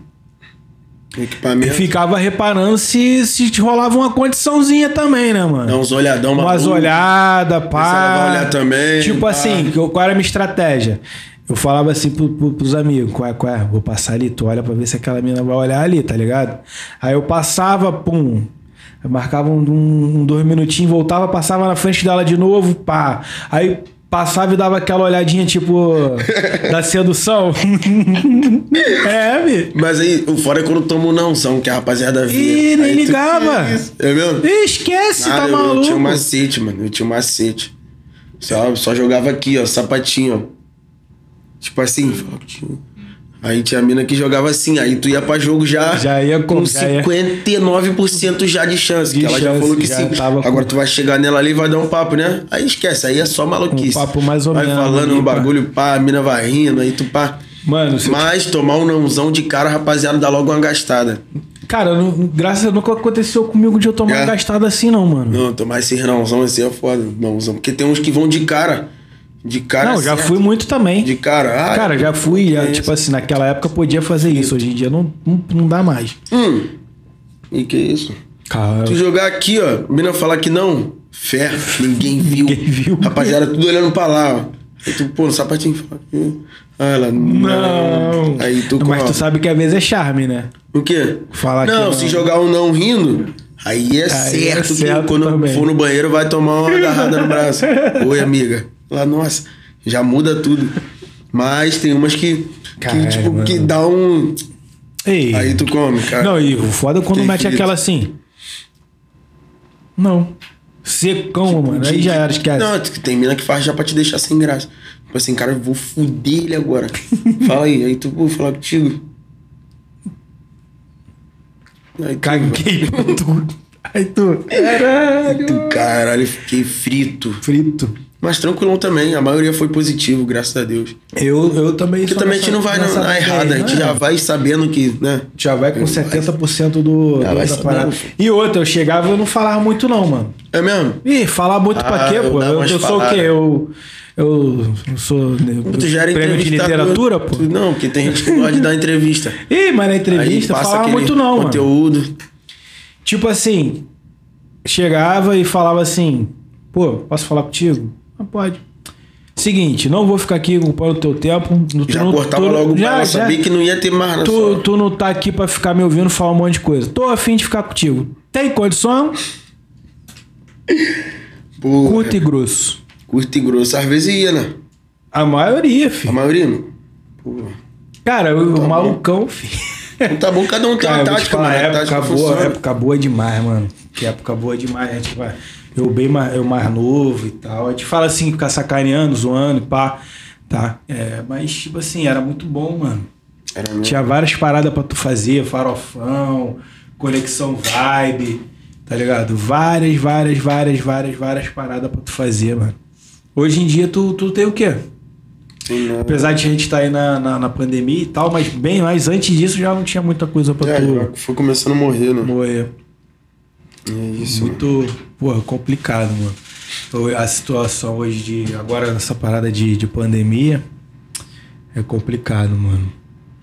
e Equipamento. ficava reparando se, se rolava uma condiçãozinha também, né, mano? Dá uns olhadão Umas maluco. olhadas, pá. olhar também, Tipo pá. assim, qual era a minha estratégia? Eu falava assim pro, pro, pros amigos, qual é, qual é? Vou passar ali, tu olha pra ver se aquela mina vai olhar ali, tá ligado? Aí eu passava, pum. Eu marcava um, um- um dois minutinhos, voltava, passava na frente dela de novo, pá. Aí passava e dava aquela olhadinha, tipo, da sedução. é, bi. Mas aí, o fora é quando toma um nãozão, que a rapaziada via. Ih, nem tu- ligava. É mesmo? Ih, Esquece, Nada, tá eu- Eu maluco. tinha um macete, mano. Eu tinha um macete. Só, só jogava aqui, ó, sapatinho, ó. Tipo assim, Aí tinha a mina que jogava assim, aí tu ia pra jogo já, Já ia com- com já ia- 59% já de chance. De que ela já chance, falou que já sim. tava com- Agora tu vai chegar nela ali e vai dar um papo, né? Aí esquece, aí é só maluquice. Um papo mais ou vai menos falando ali, um bagulho, pá, a mina vai rindo, aí tu pá. Mano, se Mas tomar um nãozão de cara, rapaziada, dá logo uma gastada. Cara, não- graças a Deus nunca aconteceu comigo de eu tomar É. uma gastada assim, não, mano. Não, tomar esse nãozão assim é foda, nãozão. Porque tem uns que vão de cara. De cara Não, já certo. fui muito também. De cara. Ah, Cara, já fui, já, é tipo assim, naquela época podia fazer isso. Hoje em dia não, não, não dá mais. Hum. E que isso? Cara, Tu jogar aqui, ó, a mina falar que não, fé, ninguém viu. Ninguém viu. Rapaziada, tudo olhando pra lá, ó. Aí tu, pô, no sapatinho, fala, ah, ela, não. não. Aí tu, Mas tu sabe que às vezes é charme, né? o quê? Falar que não, não. se jogar um não rindo, aí é certo que certo quando também. for no banheiro vai tomar uma agarrada no braço. Oi, amiga. Lá, nossa, já muda tudo. Mas tem umas que, que tipo, que mano. dá um. Ei. Aí tu come, cara. Não, e o foda é quando Tem mete frito. aquela assim. Não. Secão, mano. Aí De- já era, esquece. Não, tem mina que faz já pra te deixar sem graça. Tipo assim, cara, eu vou fuder ele agora. Fala aí, aí tu, vou falar contigo. Aí tu, Caguei pra tu. Aí tu. Caralho. tu, caralho, fiquei frito. Frito. Mas tranquilão também, a maioria foi positivo, graças a Deus. Eu, eu também Porque também a nessa- gente não vai na, na errada, a gente né? já vai sabendo que, né? Já vai com 70% do, Já do vai da parada. E outra, eu chegava e eu não falava muito, não, mano. É mesmo? Ih, falar muito pra Ah, quê, eu pô? Eu, eu sou o quê? Eu. Eu sou. né, Tu já era prêmio de literatura, pô. Não, porque tem gente que gosta de dar entrevista. Ih, mas na entrevista falava muito, não, mano. conteúdo. Tipo assim, chegava e falava assim: pô, posso falar contigo? Ah, pode. Seguinte, não vou ficar aqui ocupando o teu tempo. Tu Já não- cortava tu- logo pra já- ela já- saber que não ia ter mais na Tu, sua. tu não tá aqui pra ficar me ouvindo falar um monte de coisa. Tô afim de ficar contigo. Tem condição? Porra, Curto e grosso. curto e grosso. Às vezes ia, né? A maioria, A filho. maioria não. Porra. Cara, o Tá bom. malucão, filho. Não tá bom, cada um tem Cara, uma tática, mano. A época tática boa, época boa demais, mano. Que época boa demais. A gente vai, eu bem mais, eu mais novo e tal. A gente fala assim, ficar sacaneando, zoando e pá. Tá? É, mas, tipo assim, era muito bom, mano. Era. Tinha várias paradas pra tu fazer, farofão, conexão vibe, tá ligado? Várias, várias, várias, várias, várias paradas pra tu fazer, mano. Hoje em dia tu, tu tem o quê? Tem nada. Apesar de a gente estar aí na, na, na pandemia e tal, mas bem mais antes disso já não tinha muita coisa pra É, tu foi começando a morrer, né? morrer. É isso, mano. Muito, porra, complicado, mano. Então, A situação hoje de. Agora nessa parada de, de pandemia é complicado, mano.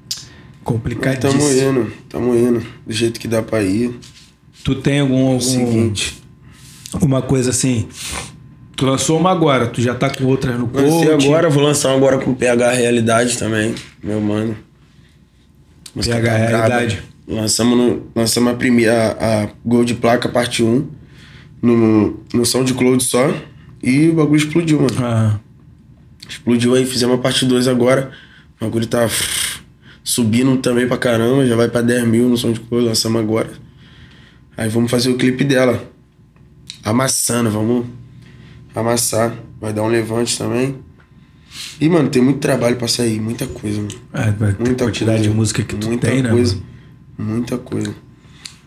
Mas Complicadíssimo. Tamo indo, tamo indo. Do jeito que dá pra ir. Tu tem algum, algum Seguinte. uma coisa assim? Tu lançou uma agora, tu já tá com outras no Lancei coach. agora, vou lançar uma agora com o PH Realidade também, meu mano. Música PH. Realidade. Lançamos, no, lançamos a primeira, a Gold Placa parte 1 no, no SoundCloud só. E o bagulho explodiu, mano. Ah, Explodiu aí, fizemos a parte 2 agora. O bagulho tá subindo também pra caramba, já vai pra 10 mil no SoundCloud, lançamos agora. Aí vamos fazer o clipe dela. Amassando, vamos amassar. Vai dar um levante também. E, mano, tem muito trabalho pra sair, muita coisa, mano. é, Muita quantidade coisa. de música que tu muita tem, né? coisa. mano? Muita coisa.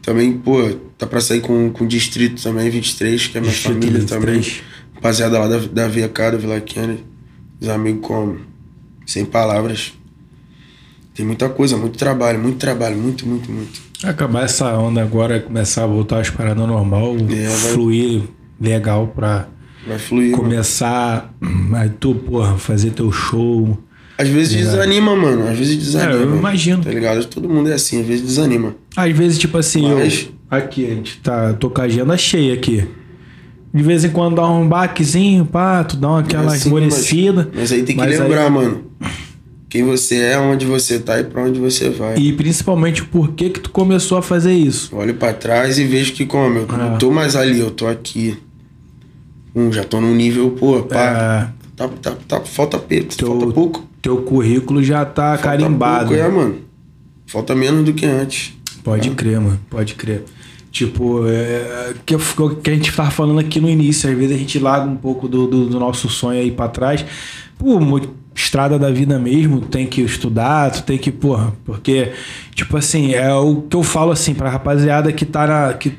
Também, pô, tá pra sair com, com o Distrito também, 23, que é minha Distrito família 23. também. Rapaziada lá da, da VK, da Vila Kennedy. Os amigos como. Sem palavras. Tem muita coisa, muito trabalho, muito trabalho, muito, muito, muito. Acabar essa onda agora, começar a voltar às paradas normal, É, vai- fluir legal pra Vai fluir. mano. começar. Aí tu, porra, fazer teu show. Às vezes desanima, mano. Às vezes desanima. É, eu imagino. Tá ligado? Todo mundo é assim, às vezes desanima. Às vezes, tipo assim, Mas- eu. Aqui, a gente tá. Tô com a agenda cheia aqui. De vez em quando dá um baquezinho, pá, tu dá uma, aquela Assim, esmorecida. Mas, mas aí tem que Mas aí- lembrar, mano. Quem você é, onde você tá e pra onde você vai. E principalmente por que que tu começou a fazer isso. Olho pra trás e vejo que como, eu Ah. não tô mais ali, eu tô aqui. Hum, já tô num nível, pô, pá. É, Tá, tá, tá, falta peito, Teu- falta pouco. Teu currículo já tá Falta carimbado. pouco, é, mano. Falta menos do que antes. Pode crer, mano. Pode crer. Tipo, é, que, que a gente tava falando aqui no início, às vezes a gente larga um pouco do, do, do nosso sonho aí pra trás. Pô, estrada da vida mesmo, tu tem que estudar, tu tem que, porra, porque, tipo assim, é o que eu falo assim pra rapaziada que tá na. que,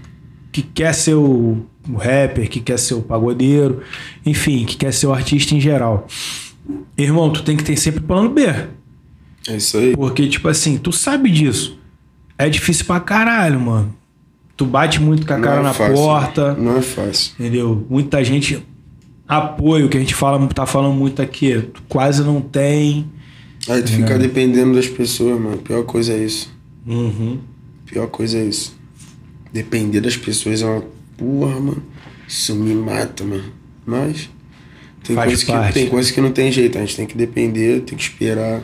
que quer ser o, o rapper, que quer ser o pagodeiro, enfim, que quer ser o artista em geral. Irmão, tu tem que ter sempre plano B. É isso aí. Porque, tipo assim, tu sabe disso. É difícil pra caralho, mano. Tu bate muito com a cara é na fácil. porta, Não é fácil. entendeu? Muita gente. Apoio, que a gente fala, tá falando muito aqui, tu quase não tem. Aí tu fica dependendo das pessoas, mano. Pior coisa é isso. Uhum. Pior coisa é isso. Depender das pessoas é uma porra, mano. Isso me mata, mano. Mas tem coisa, que, tem coisa que não tem jeito. A gente tem que depender, tem que esperar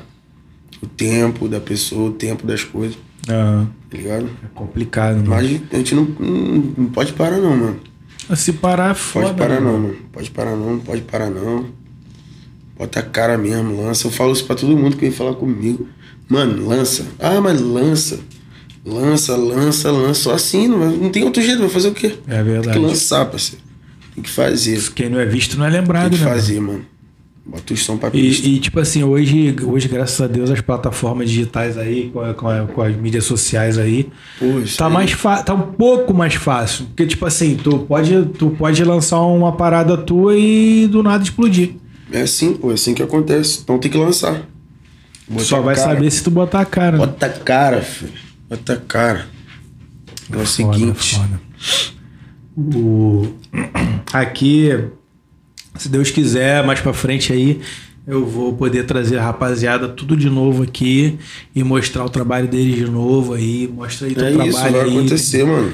o tempo da pessoa, o tempo das coisas, Ah, tá ligado? é complicado, mano. Mas a gente não, não, pode parar não, mano. Se parar é Pode foda. parar né, não, mano? mano. Pode parar não, pode parar não. Bota a cara mesmo, lança. Eu falo isso pra todo mundo que vem falar comigo. Mano, lança. Ah, mas lança. Lança, lança, lança. Só assim, não, não tem outro jeito. Vai fazer o quê? É verdade. Tem que lançar, parceiro. Tem que fazer. Quem não é visto não é lembrado, Tem que né? mano? fazer, mano. Bota o som pra pista. E, e, tipo assim, hoje, hoje, graças a Deus, as plataformas digitais aí, com, a- com, a- com as mídias sociais aí, isso tá aí. mais tá um pouco mais fácil. Porque, tipo assim, tu pode, tu pode lançar uma parada tua e do nada explodir. É assim, pô. É assim que acontece. Então tem que lançar. Bota Só vai cara. saber se tu botar a cara. né? Bota a cara, filho. Bota a cara. É o seguinte. Foda, foda. O... Aqui, se Deus quiser, mais pra frente aí, eu vou poder trazer a rapaziada tudo de novo aqui e mostrar o trabalho deles de novo aí. Mostra aí teu É trabalho isso, vai aí. acontecer, mano.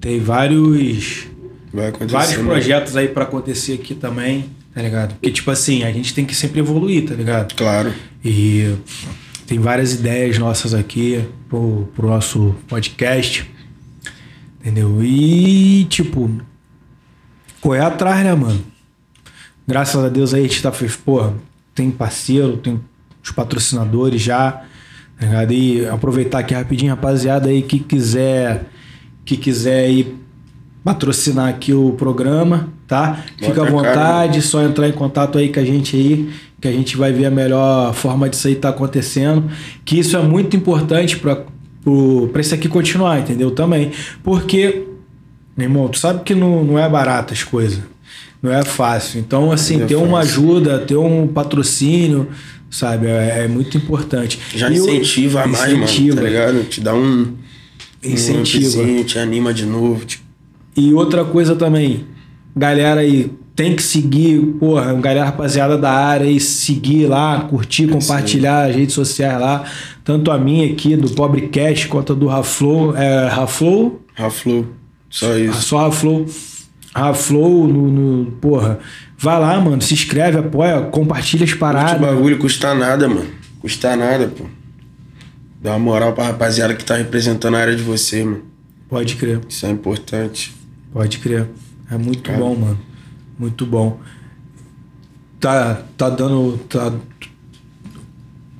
Tem vários, Vai acontecer. vários mano. projetos aí pra acontecer aqui também, tá ligado? Porque, tipo assim, a gente tem que sempre evoluir, tá ligado? Claro. E tem várias ideias nossas aqui pro, pro nosso podcast. Entendeu? E, tipo, correr atrás, né, mano? Graças a Deus aí a gente tá. Pô, tem parceiro, tem os patrocinadores já. Tá ligado? E aproveitar aqui rapidinho, rapaziada aí que quiser que quiser ir patrocinar aqui o programa, tá? Fica à Bota a cara, vontade, só entrar em contato aí com a gente aí, que a gente vai ver a melhor forma disso aí tá acontecendo. Que isso é muito importante para para isso aqui continuar, entendeu? Também. Porque, meu irmão, tu sabe que não, não é barato as coisas. Não é fácil. Então, assim, é ter uma fácil. ajuda, ter um patrocínio, sabe, é, é muito importante. Já E incentiva mais, incentiva. mano, tá ligado? Te dá um. Incentiva. Um te anima de novo. Tipo, E outra coisa também, galera aí, tem que seguir, porra, galera rapaziada da área aí, seguir lá, curtir, compartilhar as redes sociais lá, tanto a minha aqui, do Pobrecast, quanto a do Raflow, é, Raflow, Raflow. Só isso. só Raflow, Raflow no, no, porra, vai lá, mano, se inscreve, apoia, compartilha as paradas, bagulho custa nada, mano. Custa nada, pô. Dá uma moral pra rapaziada que tá representando a área de você, mano. pode crer, Isso é importante. pode crer, é muito Cara. bom, mano, muito bom. Tá, tá dando, tá...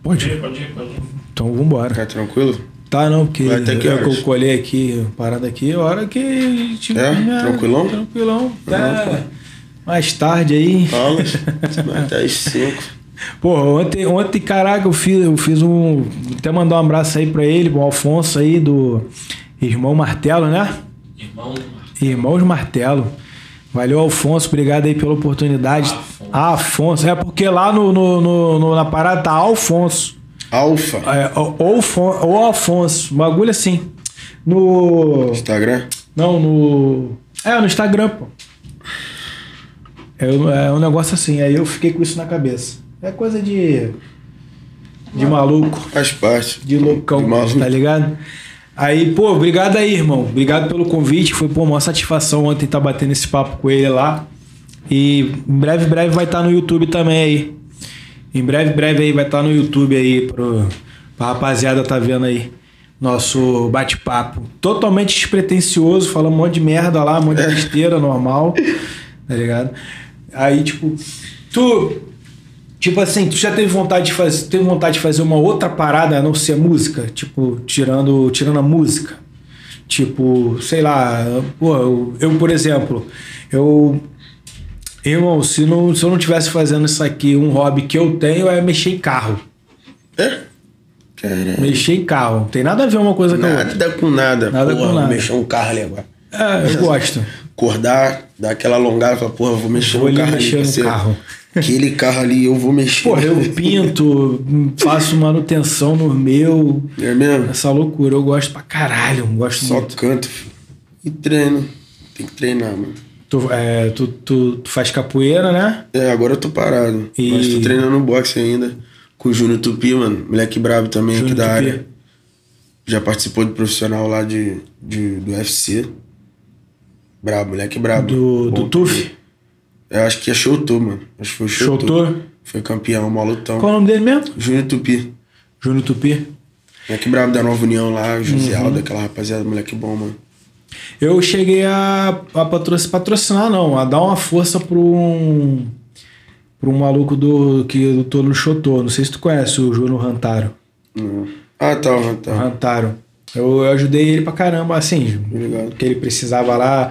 Pode Pode ir, pode ir, pode ir. Então vambora. Fica tranquilo? Tá, não, porque Vai até que é eu colhei aqui, parada aqui, a hora que a gente. É? Tranquilão? Tranquilão. Até mais tarde aí. Fala. Até as 5. Porra, ontem, ontem, caraca, eu fiz, eu fiz um. Até mandar um abraço aí pra ele, pro Alfonso aí, do Irmão Martelo, né? Irmão, Irmãos Martelo. Valeu, Alfonso. Obrigado aí pela oportunidade. Afonso. Afonso. É porque lá no, no, no- na parada tá Alfonso. Alfa. É, ou, ou. Um bagulho assim. No. Instagram? Não, no. É, no Instagram, pô. É, é um negócio assim, aí eu fiquei com isso na cabeça. É coisa de. De maluco, Faz parte. de loucão, De maluco. tá ligado? Aí, pô, obrigado aí, irmão. Obrigado pelo convite. Foi, pô, uma satisfação ontem estar batendo esse papo com ele lá. E em breve, breve vai estar no YouTube também aí. Em breve, breve aí vai estar no YouTube aí pro, pra rapaziada tá vendo aí. Nosso bate-papo. Totalmente despretensioso, falando um monte de merda lá, um monte de besteira normal. Tá ligado? Aí, tipo, tu. Tipo assim, tu já teve vontade de fazer, teve vontade de fazer uma outra parada a não ser música? Tipo, tirando, tirando a música. Tipo, sei lá, pô, eu, eu, por exemplo, eu Irmão, se, não, se eu não tivesse fazendo isso aqui, um hobby que eu tenho é mexer em carro. É? Caralho. Mexer em carro. Não tem nada a ver uma coisa com a outra. Nada com nada. Nada porra, com nada. Mexer um carro ali agora. É, eu gosto. Acordar, dar aquela alongada, falar, porra, vou mexer Vou no carro mexer ali. no carro. Aquele carro ali eu vou mexer. Porra, eu pinto, faço manutenção no meu. É mesmo? Essa loucura, eu gosto pra caralho. Gosto Só muito. canto, filho. E treino. Tem que treinar, mano. Tu, é, tu, tu, tu faz capoeira, né? É, agora eu tô parado. E- Mas tô treinando boxe ainda. Com o Júnior Tupi, mano. Moleque brabo também Júnior aqui da Tupi. área. Já participou de profissional lá de, de, do UFC. Brabo, moleque brabo. Do, do TUF. Eu acho que é Showtu, mano. Acho que foi Showtu. Showtu? Foi campeão, malutão. Qual o nome dele mesmo? Júnior Tupi. Júnior Tupi. Moleque brabo da Nova União lá, o José Uhum. Aldo, aquela rapaziada, moleque bom, mano. Eu cheguei a, a patro- patrocinar, não, a dar uma força para um, pra um maluco do que lutou no Chotô. Não sei se tu conhece o Júnior Rantaro. Não. Ah, tá, O tá. Rantaro. Eu, eu ajudei ele pra caramba, assim, Obrigado. que ele precisava lá.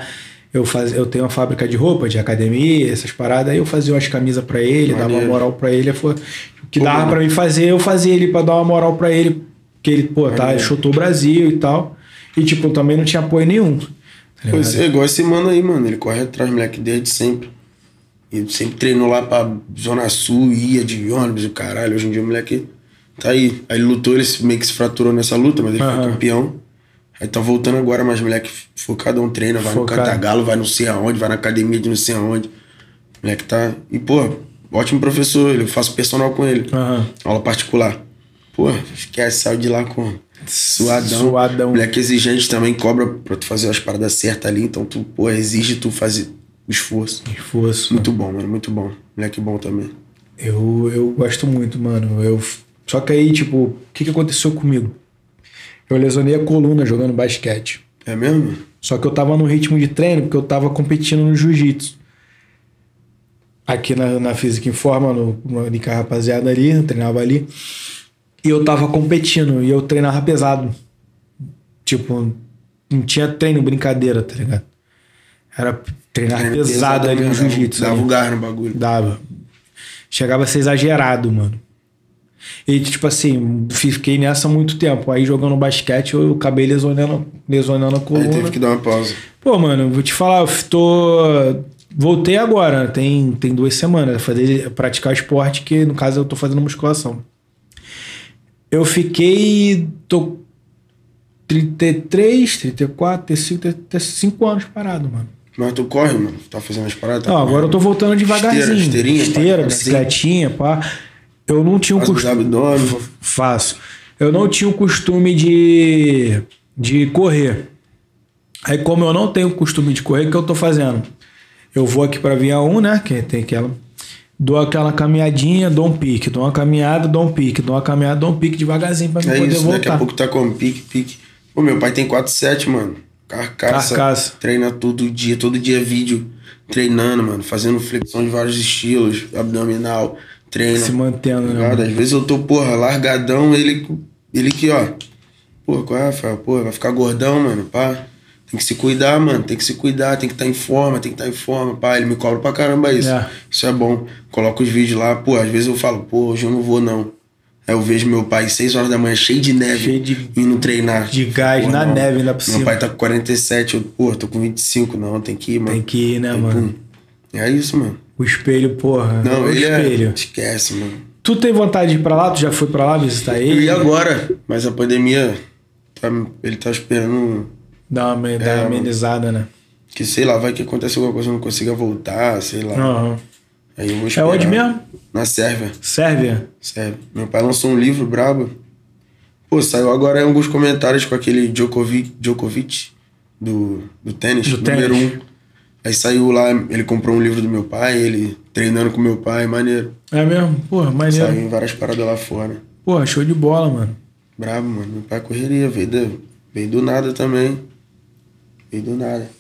Eu, faz, eu tenho uma fábrica de roupa, de academia, essas paradas. Aí eu fazia umas camisas pra ele, dava uma Maneiro. moral pra ele. Foi, o que dava pra mim fazer, eu fazia ele pra dar uma moral pra ele. Que ele, pô, tá, Maneiro. chutou o Brasil e tal. E, tipo, também não tinha apoio nenhum. tá? Pois é, igual esse mano aí, mano. Ele corre atrás, moleque, desde sempre. Ele sempre treinou lá pra Zona Sul, ia de ônibus, o caralho. Hoje em dia o moleque tá aí. Aí ele lutou, ele meio que se fraturou nessa luta, mas ele Aham. foi campeão. Aí tá voltando agora, mas moleque focado um treino, vai Focado. no Cantagalo, vai não sei aonde, vai na academia de não sei aonde. Moleque tá. E, pô, ótimo professor, ele- eu faço personal com ele. Aham. Aula particular. Pô, esquece, saiu de lá com suadão. Suadão. Moleque exigente também, cobra pra tu fazer as paradas certas ali. Então tu, pô, exige tu fazer o esforço. Esforço. Muito bom, mano, muito bom. Moleque bom também. Eu, eu gosto muito, mano. Eu, só que aí, tipo, o que, que aconteceu comigo? Eu lesionei a coluna jogando basquete. É mesmo? Só que eu tava no ritmo de treino porque eu tava competindo no jiu-jitsu. Aqui na, na Física em Forma, no, no, com a rapaziada ali, eu treinava ali. E eu tava competindo e eu treinava pesado. Tipo, não tinha treino, brincadeira, tá ligado? Era treinar Treino pesado, ali no mesmo, jiu-jitsu. Dava o gar no bagulho. Dava. Chegava a ser exagerado, mano. E, tipo assim, fiquei nessa muito tempo. Aí jogando basquete, eu acabei lesionando, lesionando a Aí coluna. teve que dar uma pausa. Pô, mano, vou te falar, eu tô. Voltei agora, tem, tem duas semanas, fazer, praticar esporte, que no caso eu tô fazendo musculação. Eu fiquei. tô 33, 34, 35, 35 anos parado, mano. Mas tu corre, mano. Tá fazendo as paradas? tá Não, agora eu tô voltando devagarzinho. Esteira, esteirinha, Esteira, bicicletinha, pá. Eu não tinha o costume. Faço. Eu não tinha o costume de, de correr. Aí, como eu não tenho o costume de correr, o que eu tô fazendo? Eu vou aqui pra Via 1, né? Que tem aquela. Dou aquela caminhadinha, dou um pique. Dou uma caminhada, dou um pique. Dou uma caminhada, dou um pique devagarzinho pra É poder isso, daqui a voltar. pouco tá como? Pique, pique. Pô, meu pai tem 4,7, mano. Carcaça. Carcaça. Treina todo dia, todo dia vídeo treinando, mano. Fazendo flexão de vários estilos, abdominal, treino. Se mantendo, né? Mano? Às vezes eu tô, porra, largadão, ele, ele que, ó. Porra, qual é, Rafael? Porra, vai ficar gordão, mano, pá. Tem que se cuidar, mano. Tem que se cuidar, tem que estar em forma, tem que estar em forma, pá. Ele me cobra pra caramba isso. É. Isso é bom. Coloca os vídeos lá, pô, às vezes eu falo, pô, hoje eu não vou, não. Aí eu vejo meu pai 6 horas da manhã, cheio de neve, Cheio de- indo treinar. de gás na neve ainda por Meu cima. pai tá com 47, eu, pô, tô com 25, não, tem que ir, mano. Tem que ir, né, mano? pum. É isso, mano. O espelho, porra. Não, o ele espelho. é. Esquece, mano. Tu tem vontade de ir pra lá? Tu já foi pra lá visitar Eu ele? ia agora, mas a pandemia, tá, ele tá esperando Dá uma, dá É, amenizada, né? que, sei lá, vai que acontece alguma coisa, eu não consiga voltar, sei lá. Aham. Aí eu vou É esperar. onde mesmo? Na Sérvia, Sérvia? Sérvia. Meu pai lançou um livro brabo. Pô, saiu agora em alguns comentários com aquele Djokovic, Djokovic do, do tênis, Do número tênis. um. Aí saiu lá, ele comprou um livro do meu pai, ele treinando com meu pai, maneiro. É mesmo? Porra, maneiro. Saiu em várias paradas lá fora. Porra, show de bola, mano. Brabo, mano. Meu pai correria, veio do, veio do nada também. Veio do nada.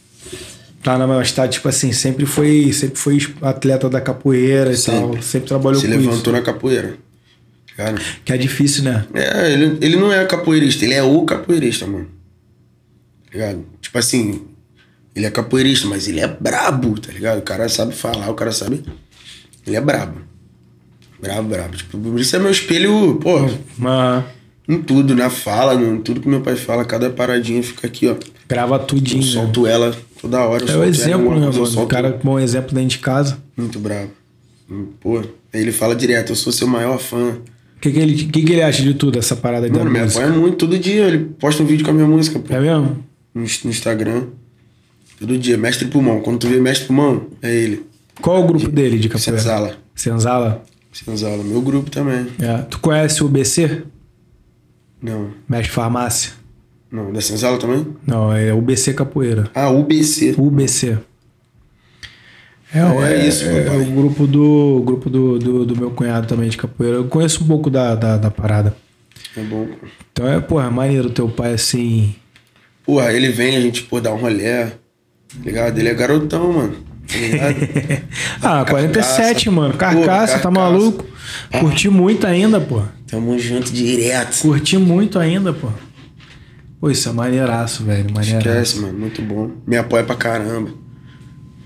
Tá na mas tá, tipo assim, sempre foi, sempre foi atleta da capoeira e Sempre. tal. Sempre trabalhou Se com levantou isso. na capoeira. Cara. Que é difícil, né? É, ele, ele não é capoeirista, ele é o capoeirista, mano. Tá ligado? Tipo assim, ele é capoeirista, mas ele é brabo, tá ligado? O cara sabe falar, o cara sabe. Ele é brabo. Brabo, brabo. Tipo, isso é meu espelho, pô, Mas em tudo, na fala, em tudo que meu pai fala, cada paradinha fica aqui, ó. grava Eu tudinho. né? solto ela toda hora. eu É o ela, exemplo, né, coisa, eu mano? O cara bom exemplo dentro de casa. Muito brabo. Pô, aí ele fala direto, eu sou seu maior fã. O que, que, ele, que, que ele acha de tudo, essa parada aí da Mano, me música? apoia muito, todo dia ele posta um vídeo com a minha música, pô. É mesmo? no, no Instagram. Todo dia, Mestre Pulmão. Quando tu vê Mestre Pulmão, é ele. Qual é o grupo dele de capoeira? Senzala. Senzala? Senzala. Meu grupo também. É. Tu conhece o BC? Não. Mestre Farmácia? Não. Da Senzala também? Não, é o BC Capoeira. Ah, UBC. UBC. É, é é, isso, é, papai. o grupo do grupo do, do, do meu cunhado também de capoeira. Eu conheço um pouco da, da, da parada. É bom. Então é, porra, maneiro teu pai assim. Porra, ele vem, a gente, pô, dá um rolé. Tá Ligado? Ele é garotão, mano. tá ligado? ah, 47, mano. Carcaça, Pô, tá carcaça. maluco? Curti muito ainda, pô. Tamo junto direto. Curti muito ainda, pô. Pô, isso é maneiraço, velho. Maneiraço. Esquece, mano, muito bom. Me apoia pra caramba.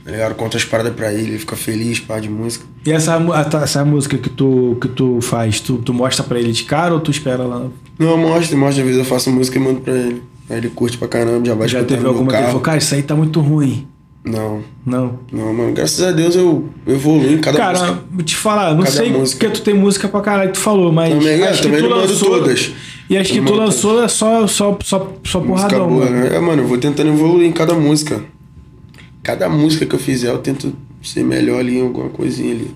Tá ligado? Conta as paradas pra ele, ele fica feliz, pá, de música. E essa, tá- essa música que tu, que tu faz, tu, tu mostra pra ele de cara ou tu espera lá? Não, mostra, mostra. Às vezes eu faço música e mando pra ele. Aí ele curte pra caramba, já vai Já teve alguma que ele falou, cara, isso aí tá muito ruim. Não, Não. não, mano. Graças a Deus eu evoluo em cada Cara, música. vou te falar, não Cada sei música. porque tu tem música pra caralho que tu falou, mas Também, é, acho que também tu não mando lançou. todas. E acho que tu lançou é só, só, só, só porradão, boa, mano. né? É, mano, eu vou tentando evoluir em cada música. Cada música que eu fizer, eu tento ser melhor ali em alguma coisinha ali.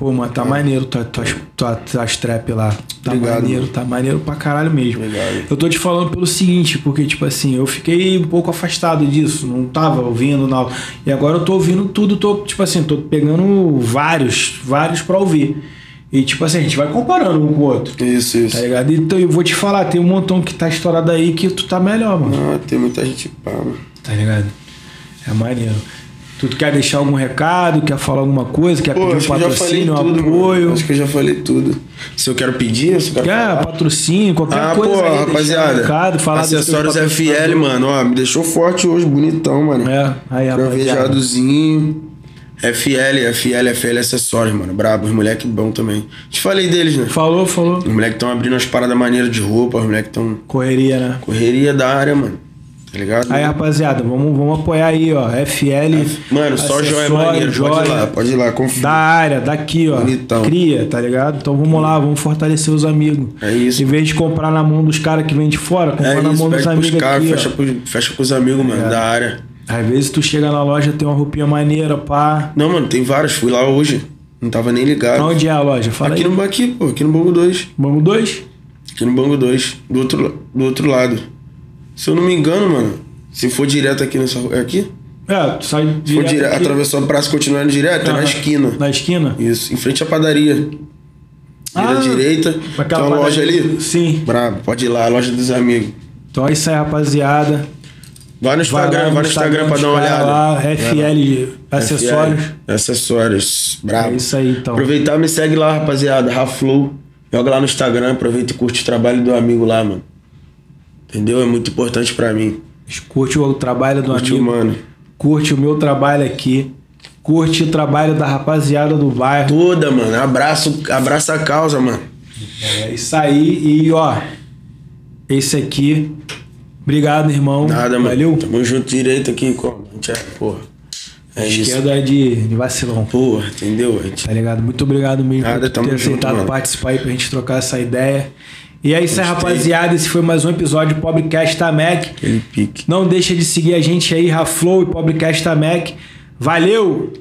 Pô, mano, tá maneiro tuas tua, tua, tuas trap lá. Tá Obrigado, maneiro, mano. tá maneiro pra caralho mesmo. Obrigado. Eu tô te falando pelo seguinte, porque, tipo assim, eu fiquei um pouco afastado disso, não tava ouvindo, não. E agora eu tô ouvindo tudo, tô, tipo assim, tô pegando vários, vários pra ouvir. E, tipo assim, a gente vai comparando um com o outro. Isso, isso. Tá ligado? Então eu vou te falar, tem um montão que tá estourado aí que tu tá melhor, mano. Ah, tem muita gente pá, mano. Tá ligado? É maneiro. Tu quer deixar algum recado, quer falar alguma coisa, quer Pô, pedir um patrocínio, um tudo, apoio? mano. Acho que eu já falei tudo. Se eu quero pedir, se eu quero Quer falar. patrocínio, qualquer Ah, coisa pô, aí, deixar um rapaziada. recado, falar acessórios FL, mano. Ó, me deixou forte hoje, bonitão, mano. É, aí, rapaziada. Crovejadozinho. FL, FL, FL Acessórios, mano. Brabo, os moleque bom também. Te falei deles, né? Falou, falou. Os moleques estão abrindo umas paradas maneiras de roupa, os moleques estão. Correria, né? Correria da área, mano. Tá ligado? Aí, rapaziada, vamos, vamos apoiar aí, ó. FL. Mano, só joia acessório, maneiro. Pode ir joia. lá, pode ir lá, confia. Da área, daqui, ó. Bonitão. Cria, tá ligado? Então vamos lá, vamos fortalecer os amigos. É isso. Em vez de comprar na mão dos caras que vem de fora, comprar É na mão dos amigos caras, aqui, fecha, ó. pros- fecha com os amigos, mano, É. da área. Às vezes tu chega na loja, tem uma roupinha maneira, pá. Não, mano, tem vários. Fui lá hoje. Não tava nem ligado. Onde é a loja? Fala Aqui aí. no aqui, pô, aqui no Bango 2. Vamos dois? Aqui no Bango 2. Do outro, do outro lado. Se eu não me engano, mano, se for direto aqui nessa rua. É aqui? É, tu sai Se for direto aqui. atravessou a praça continuando direto, é na esquina. Na esquina? Isso, em frente à padaria. Vira Ah, à direita. Tem uma loja ali? Sim. Brabo, pode ir lá, a loja dos amigos. Então é isso aí, rapaziada. Vai no Instagram, vai, no Instagram, pra dos dar uma olhada. Lá, FL Acessórios. FL, Acessórios. Brabo. É isso aí, então. Aproveitar, me segue lá, rapaziada. Raflow. Joga lá no Instagram, aproveita e curte o trabalho do amigo lá, mano. Entendeu? É muito importante pra mim. Curte o trabalho do Curte amigo. mano. Curte o meu trabalho aqui. Curte o trabalho da rapaziada do bairro. Toda, mano. Abraço, abraça a causa, mano. É isso aí. E ó, esse aqui. Obrigado, irmão. Nada, mano. Valeu. Tamo junto direito aqui, como? A gente é, porra. É isso. Esquerda é de, de vacilão. Porra, entendeu? Gente... Tá ligado? Muito obrigado mesmo Nada, por ter junto, aceitado mano. participar aí pra gente trocar essa ideia. E é isso aí, rapaziada. Esse foi mais um episódio do Pobrecast da Mac. Não deixa de seguir a gente aí, Raflow e Pobrecast da Mac. Valeu!